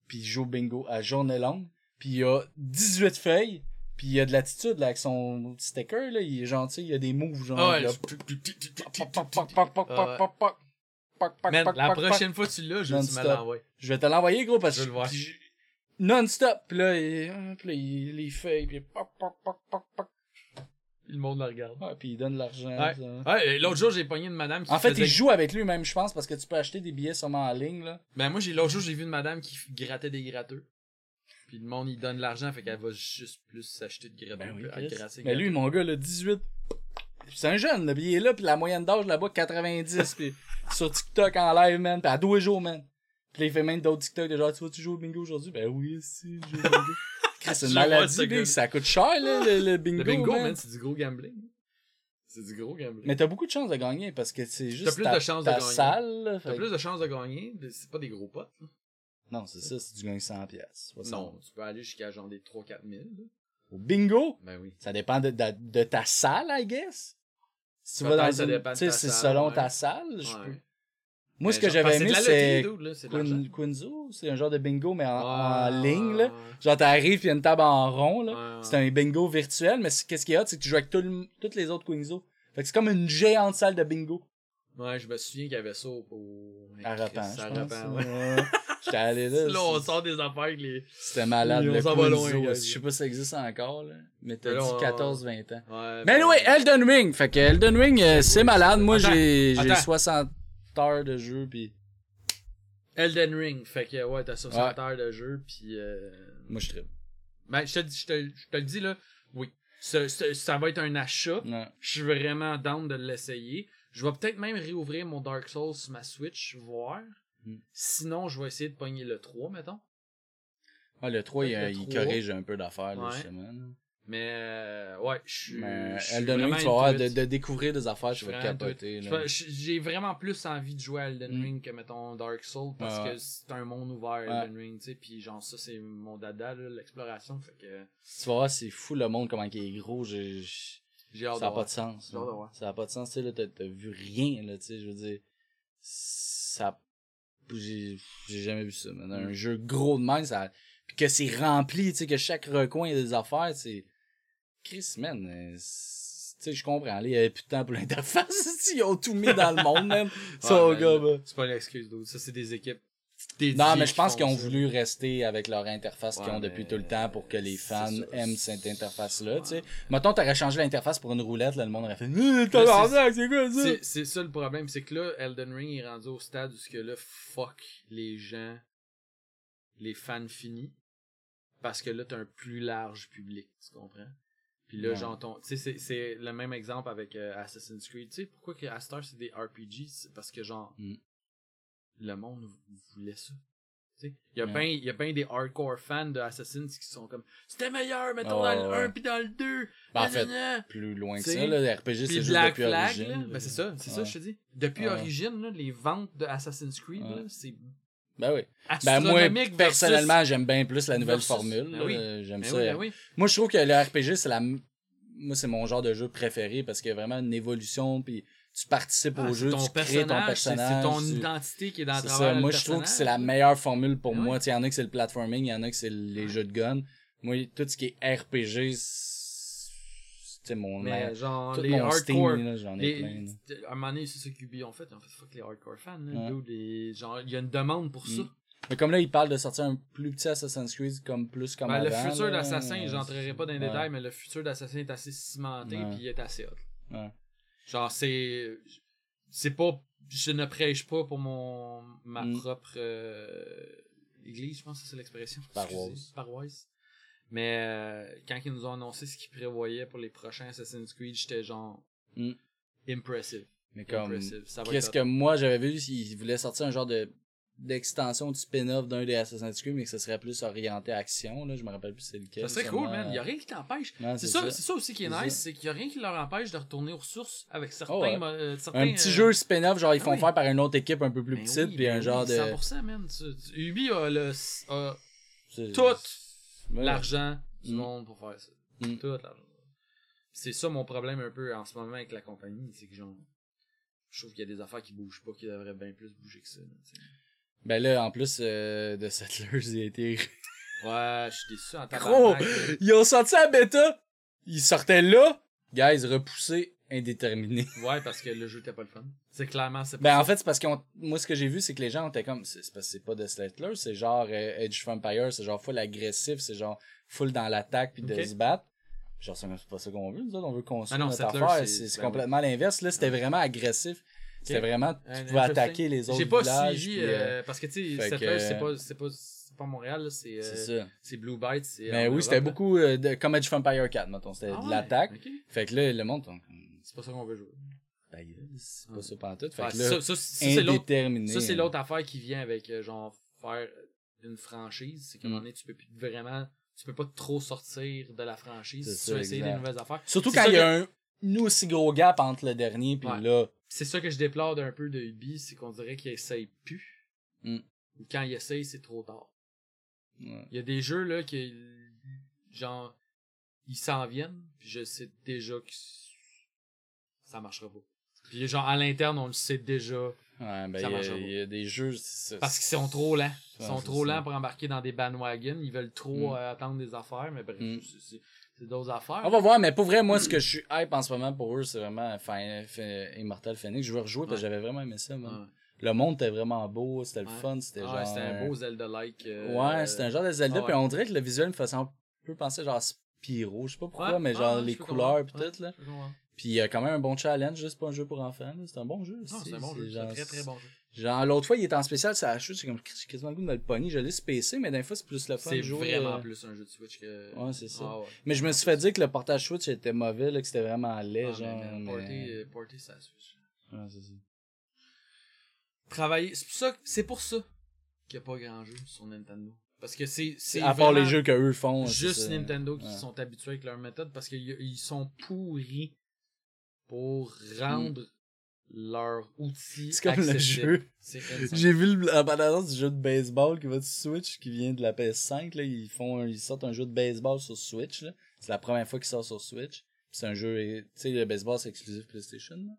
puis il joue au bingo à journée longue, puis il a 18 feuilles, puis il a de l'attitude là, avec son sticker, là, il est gentil, il a des moves, genre. Ouais. là, le- la prochaine fois que tu l'as, je vais te l'envoyer? Je vais te l'envoyer, gros, parce Je que le je- non-stop. Là, il, ah, puis là, il les poc. Puis le monde la regarde. Ouais, puis il donne de l'argent. Ouais. l'autre jour, j'ai pogné une madame qui En fait, il joue avec lui-même, je pense, parce que tu peux acheter des billets sûrement en ligne, là. Ben moi, j'ai l'autre jour, j'ai vu une madame qui grattait des gratteux. Puis le monde, il donne l'argent, fait qu'elle va juste plus s'acheter de gratteux. Ben oui, Mais lui, mon gars, là, 18. C'est un jeune, là, puis il est là, puis la moyenne d'âge là-bas, 90, puis sur TikTok en live, man, puis à deux jours, man. Puis là, il fait même d'autres TikTok de genre, tu vas-tu jouer au bingo aujourd'hui? Ben oui, si, je joue au bingo. C'est une maladie, big, ça coûte cher, là, le, le bingo. Le bingo, man. man, c'est du gros gambling. C'est du gros gambling. Mais t'as beaucoup de chances de gagner parce que c'est juste plus ta, de chances de gagner. T'as plus de chances de gagner, c'est pas des gros potes. là. Non, c'est ça, c'est du gagner 100 pièces. Non, tu peux aller jusqu'à genre des 3-4 000. là. Au bingo, Ben oui. ça dépend de, de, de ta salle, I guess. Si tu vas dans ça une, dépend de tu sais, ta c'est selon ouais. ta salle. je Ouais. peux- Moi, ce Mais que j'avais aimé, c'est Quinzo. C'est un genre de bingo, mais en, ligne, là. Genre, t'arrives, pis y a une table en rond, là. C'est un bingo virtuel, mais qu'est-ce qu'il y a, c'est que tu joues avec tout le- toutes les autres Quinzo. Fait que c'est comme une géante salle de bingo. Ouais, je me souviens qu'il y avait ça au... au... À je pense. J'étais allé là. Là, on sort des affaires avec les... C'était malade, Oui, on le s'en va Quinzo. loin. Je sais pas si ça existe encore, là. Mais t'as dit on- 14-20 ans. Ouais, Mais oui, Elden Ring. Fait que Elden Ring, euh, c'est malade. Moi, j'ai j'ai attends. 60 heures de jeu, pis Elden Ring, fait que ouais, t'as 60 Ouais. heures de jeu, puis euh... moi, je tripe. Ben, je te, je te, je te le dis, là, oui. Ça, ça, ça va être un achat. Ouais. Je suis vraiment down de l'essayer. Je vais peut-être même réouvrir mon Dark Souls sur ma Switch, voir. Mm. Sinon, je vais essayer de pogner le 3, mettons. Ouais, le 3, il, le 3. corrige un peu d'affaires, Ouais. justement. Mais, euh, ouais, je suis. Elden Ring, tu vas avoir de, de découvrir des affaires, Je vas vraiment capoter. J'ai vraiment plus envie de jouer à Elden Mm. Ring que, mettons, Dark Souls, parce que c'est un monde ouvert. Elden Ring, tu sais, pis genre, ça, c'est mon dada, l'exploration, fait que Tu vas voir, c'est fou le monde, comment il est gros. j'ai- Ça n'a pas de sens. Ça n'a pas de sens. Tu sais, là, t'as vu rien, là, tu sais, je veux dire. Ça. J'ai jamais vu ça, man. Mm. Un jeu gros de même, ça. Puis que c'est rempli, tu sais, que chaque recoin, il y a des affaires, c'est. Chris, man, euh, tu sais, je comprends, il y avait plus de temps pour l'interface, ils ont tout mis dans le monde, man. Ça, Ouais, gars, mais bah. C'est pas l'excuse, d'autre. Ça, c'est des équipes Non, mais je pense qu'ils ont ça. voulu rester avec leur interface qu'ils ont depuis mais tout le temps pour que les c'est fans aiment cette interface-là, tu sais. Mettons, t'aurais changé l'interface pour une roulette, là, le monde aurait fait, euh, tabarnak, c'est quoi ça? C'est, ça le problème, c'est que là, Elden Ring est rendu au stade où ce que là, fuck les gens, les fans finis, parce que là, t'as un plus large public, tu comprends? Puis là, Ouais. genre, ton, tu sais, c'est, c'est le même exemple avec euh, Assassin's Creed. Tu sais, pourquoi que Astar c'est des RPG? C'est parce que, genre, Mm. Le monde voulait ça. Il y a Ouais. bien il y a ben des hardcore fans de Assassin's qui sont comme, c'était meilleur, mettons, Ouais, dans le ouais. 1 puis dans le 2. Ben, en fait, plus loin que ça, là, le RPG, c'est juste Black depuis Flag, Origin. là, là. ben c'est ça, c'est ça, je te dis. Depuis Ouais. Origin, là, les ventes de Assassin's Creed, c'est Ben oui. Ben moi, personnellement, j'aime bien plus la nouvelle versus- formule. Ben oui. J'aime ça. Oui, oui. Moi, je trouve que le RPG, c'est la... Moi, c'est mon genre de jeu préféré parce qu'il y a vraiment une évolution, puis tu participes Ah, au jeu, ton tu crées ton personnage, c'est- ton tu- identité qui est dans travers ça. le Moi, je trouve que c'est la meilleure formule pour Ben moi. Il y en a que c'est le platforming, il y en a que c'est les jeux de gun. Moi, tout ce qui est RPG, c'est mon... Mais genre, tout les mon hardcore... J'en ai les- plein. là. À un moment donné, c'est ça qu'Ubi ont fait. Ils ont fait fuck les hardcore fans. Là, Ouais. dude, les- genre, il y a une demande pour ça. Mm. Mais comme là, il parle de sortir un plus petit Assassin's Creed comme plus comme Ben, le avant, futur là, d'Assassin, j'entrerai pas dans les ouais. détails, mais le futur d'Assassin est assez cimenté puis il est assez hot. Ouais. Genre, c'est. C'est pas. Je ne prêche pas pour mon ma Mm. propre euh, église, je pense que c'est l'expression. Paroisse. Paroisse. Mais euh, quand ils nous ont annoncé ce qu'ils prévoyaient pour les prochains Assassin's Creed, j'étais genre. Mm. Impressive. Mais comme... Impressive. Ça va Qu'est-ce que moi j'avais vu, ils voulaient sortir un genre de d'extension de spin-off d'un des Assassin's Creed, mais que ce serait plus orienté action, là. Je me rappelle plus c'est lequel. Ça serait sûrement. cool, man. Il y a rien qui t'empêche. C'est ça, ça. c'est ça aussi qui est nice, c'est qu'il y a rien qui leur empêche de retourner aux sources avec certains. Oh ouais. euh, certains, Un petit euh, jeu spin-off, genre ils ah font oui. faire par une autre équipe un peu plus ben petite, oui, puis ben un oui, genre de... 100%, man. Ubi a le, a tout l'argent du Mm. monde pour faire ça. Mm. Tout l'argent. C'est ça mon problème un peu en ce moment avec la compagnie, c'est que genre, je trouve qu'il y a des affaires qui bougent pas, qui devraient bien plus bouger que ça. là. Ben là, en plus euh, de Settlers, il a été... Ouais, je suis déçu en Gros! là. Ils ont sorti la bêta, ils sortaient là, guys, repoussé, indéterminé. Ouais, parce que le jeu était pas le fun. C'est clairement, c'est pas Ben en fait, c'est parce que moi ce que j'ai vu c'est que les gens étaient comme c'est parce que c'est pas de Settlers, c'est genre euh, Edge Vampire, c'est genre full agressif, c'est genre full dans l'attaque puis de se battre. Genre c'est pas ça qu'on veut, nous autres, on veut construire Ah non, notre affaire, c'est- ben complètement l'inverse là, c'était vraiment agressif. C'était vraiment tu Un- pouvais attaquer les autres J'ai pas villages. suivi, euh, euh, parce que tu sais, c'est pas, c'est pas, c'est pas Montréal, là, c'est, euh, c'est ça. c'est Blue Byte, c'est. Mais oui, c'était beaucoup euh, de comme Edge Vampire 4, mettons, c'était Ah de l'attaque. Fait que là le monde on- C'est pas ça qu'on veut jouer. ben, c'est pas ça pantoute. Fait Ouais, que ça, là ça, ça, c'est l'autre, indéterminé. ça, c'est l'autre affaire qui vient avec, euh, genre, faire une franchise. C'est qu'à un Mm. moment donné, tu peux plus vraiment, tu peux pas trop sortir de la franchise C'est si ça, tu veux essayer des nouvelles affaires. Surtout C'est quand il y que- a un un aussi gros gap entre le dernier puis Ouais. là. C'est ça que je déplore d'un peu de Ubi, c'est qu'on dirait qu'ils essayent plus. Mm. Ou quand ils essayent, c'est trop tard. Ouais. Il y a des jeux là qui genre ils s'en viennent, puis je sais déjà que ça marchera pas. Puis genre à l'interne, on le sait déjà Ouais, ben, Ça il y, a- pas. il y a des jeux. parce qu'ils sont trop lents. Ils sont trop lents pour embarquer dans des bandwagons, ils veulent trop Mm. euh, attendre des affaires, mais bref, Mm. D'autres affaires. On va voir, mais pour vrai, moi, ce que je suis hype en ce moment pour eux, c'est vraiment Fin- Fin- Immortal Phoenix. Je veux rejouer parce que j'avais vraiment aimé ça. Le monde était vraiment beau, c'était le fun, c'était Ah, genre. c'était un beau Zelda-like. euh, Ouais, c'était un genre de Zelda, ah puis on dirait que le visuel me faisait un peu penser genre Spyro, je sais pas pourquoi, Ouais, mais ah, genre les couleurs Ouais, tout, là. Puis il y a quand même un bon challenge, juste pas un jeu pour enfants. C'est un bon jeu c'est un bon jeu, c'est un genre- très très bon jeu. Genre, l'autre fois, il était en spécial, ça chute, c'est comme, j'ai quasiment le goût de me le pogner. Je l'ai spacé, mais d'un fois, c'est plus le fun C'est vraiment euh, plus un jeu de Switch que. Ouais, c'est ça. Ah ouais. Mais je me suis fait dire que le portage Switch était mauvais, là, que c'était vraiment laid, Ah, genre. mais, mais- Porter, euh, porter ça Switch. Ouais, c'est ça. Travailler. C'est pour ça, c'est pour ça qu'il n'y a pas grand jeu sur Nintendo. Parce que c'est. c'est À part les jeux qu'eux font. c'est Juste. Nintendo qui Ouais. sont habitués avec leur méthode parce qu'ils ils sont pourris pour rendre leur outil. C'est comme le jeu. C'est. J'ai vu le- la bande-annonce du jeu de baseball qui va sur Switch, qui vient de la PS5, là. Ils font, un- ils sortent un jeu de baseball sur Switch, là. C'est la première fois qu'il sort sur Switch. C'est un jeu, tu sais, le baseball, c'est exclusif PlayStation, là.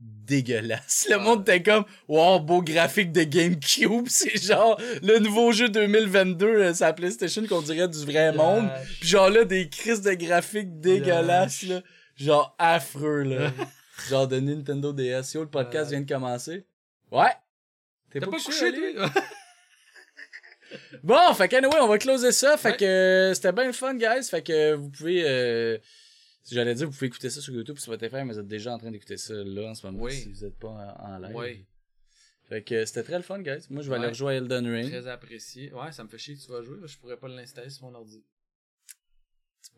dégueulasse. Le monde était comme, wow, beau graphique de GameCube. C'est genre le nouveau jeu 2022 euh, sur la PlayStation qu'on dirait du vrai monde. Puis genre là, des crises de graphiques dégueulasses, là. Genre affreux, là. genre de Nintendo DS. Yo, le podcast Ouais. vient de commencer. Ouais. T'es T'as pas couché, toi? Bon, fait que anyway, on va closer ça. Fait Ouais. que euh, c'était bien le fun, guys. Fait que vous pouvez... Euh, si j'allais dire, vous pouvez écouter ça sur YouTube ou sur Spotify, mais vous êtes déjà en train d'écouter ça là en ce moment Oui. si vous êtes pas en, en live. Oui. Fait que c'était très le fun, guys. Moi, je vais aller rejouer à Elden Ring. Très apprécié. Ouais, ça me fait chier que tu vas jouer. Je pourrais pas l'installer sur mon ordi.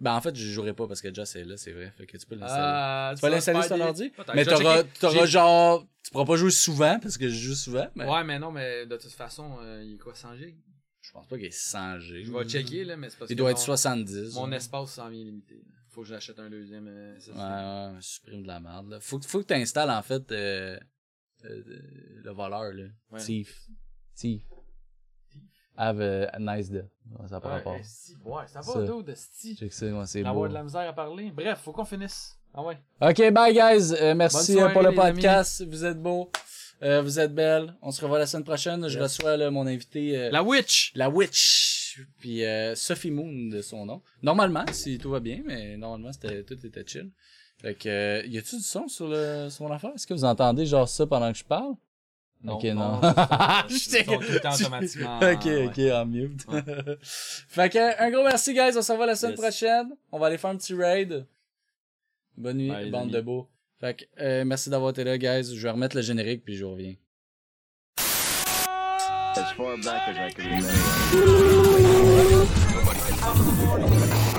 Ben, en fait, je jouerai pas parce que Joss est là, c'est vrai. Fait que tu peux l'installer. Ah, tu vas l'installer sur ton ordi? Peut-être. Mais t'auras, genre, tu pourras pas jouer souvent parce que je joue souvent, mais Ouais, mais non, mais de toute façon, euh, il est quoi, 100 gigs? je pense pas qu'il est 100 G. Je vais checker, là, mais c'est parce Il que doit mon- être 70. Mon ouais. espace s'en vient limité. là. Faut que j'achète un deuxième. euh, ça, Ouais, ouais, je supprime de la merde, là. Faut, que- faut que t'installes, en fait, euh, euh, le voleur, là. Thief. Thief. Have a, nice day. Ça n'a pas Ouais, si, ouais, ça va d'eau de sti. Check ça, ouais, c'est beau. de la misère à parler. Bref, faut qu'on finisse. Ah ouais. Ok, bye guys. Euh, merci euh, pour le podcast. Vous êtes beaux. Euh, vous êtes belles. On se revoit la semaine prochaine. Je Yes. reçois là, mon invité, euh, La Witch! la Witch. Puis euh, Sophie Moon de son nom. Normalement, si tout va bien, mais normalement, c'était tout était chill. Fait que, y a-tu du son sur, le, sur mon affaire? Est-ce que vous entendez genre ça pendant que je parle? Ok, non. Ils sont tout le temps automatiquement. ok, ouais. ok, en mute. fait que, un gros merci, guys. On se revoit la semaine Yes. prochaine. On va aller faire un petit raid. Bonne nuit, Bye, bande de beaux. Fait que, euh, merci d'avoir été là, guys. Je vais remettre le générique, puis je reviens. As far back as I can remember.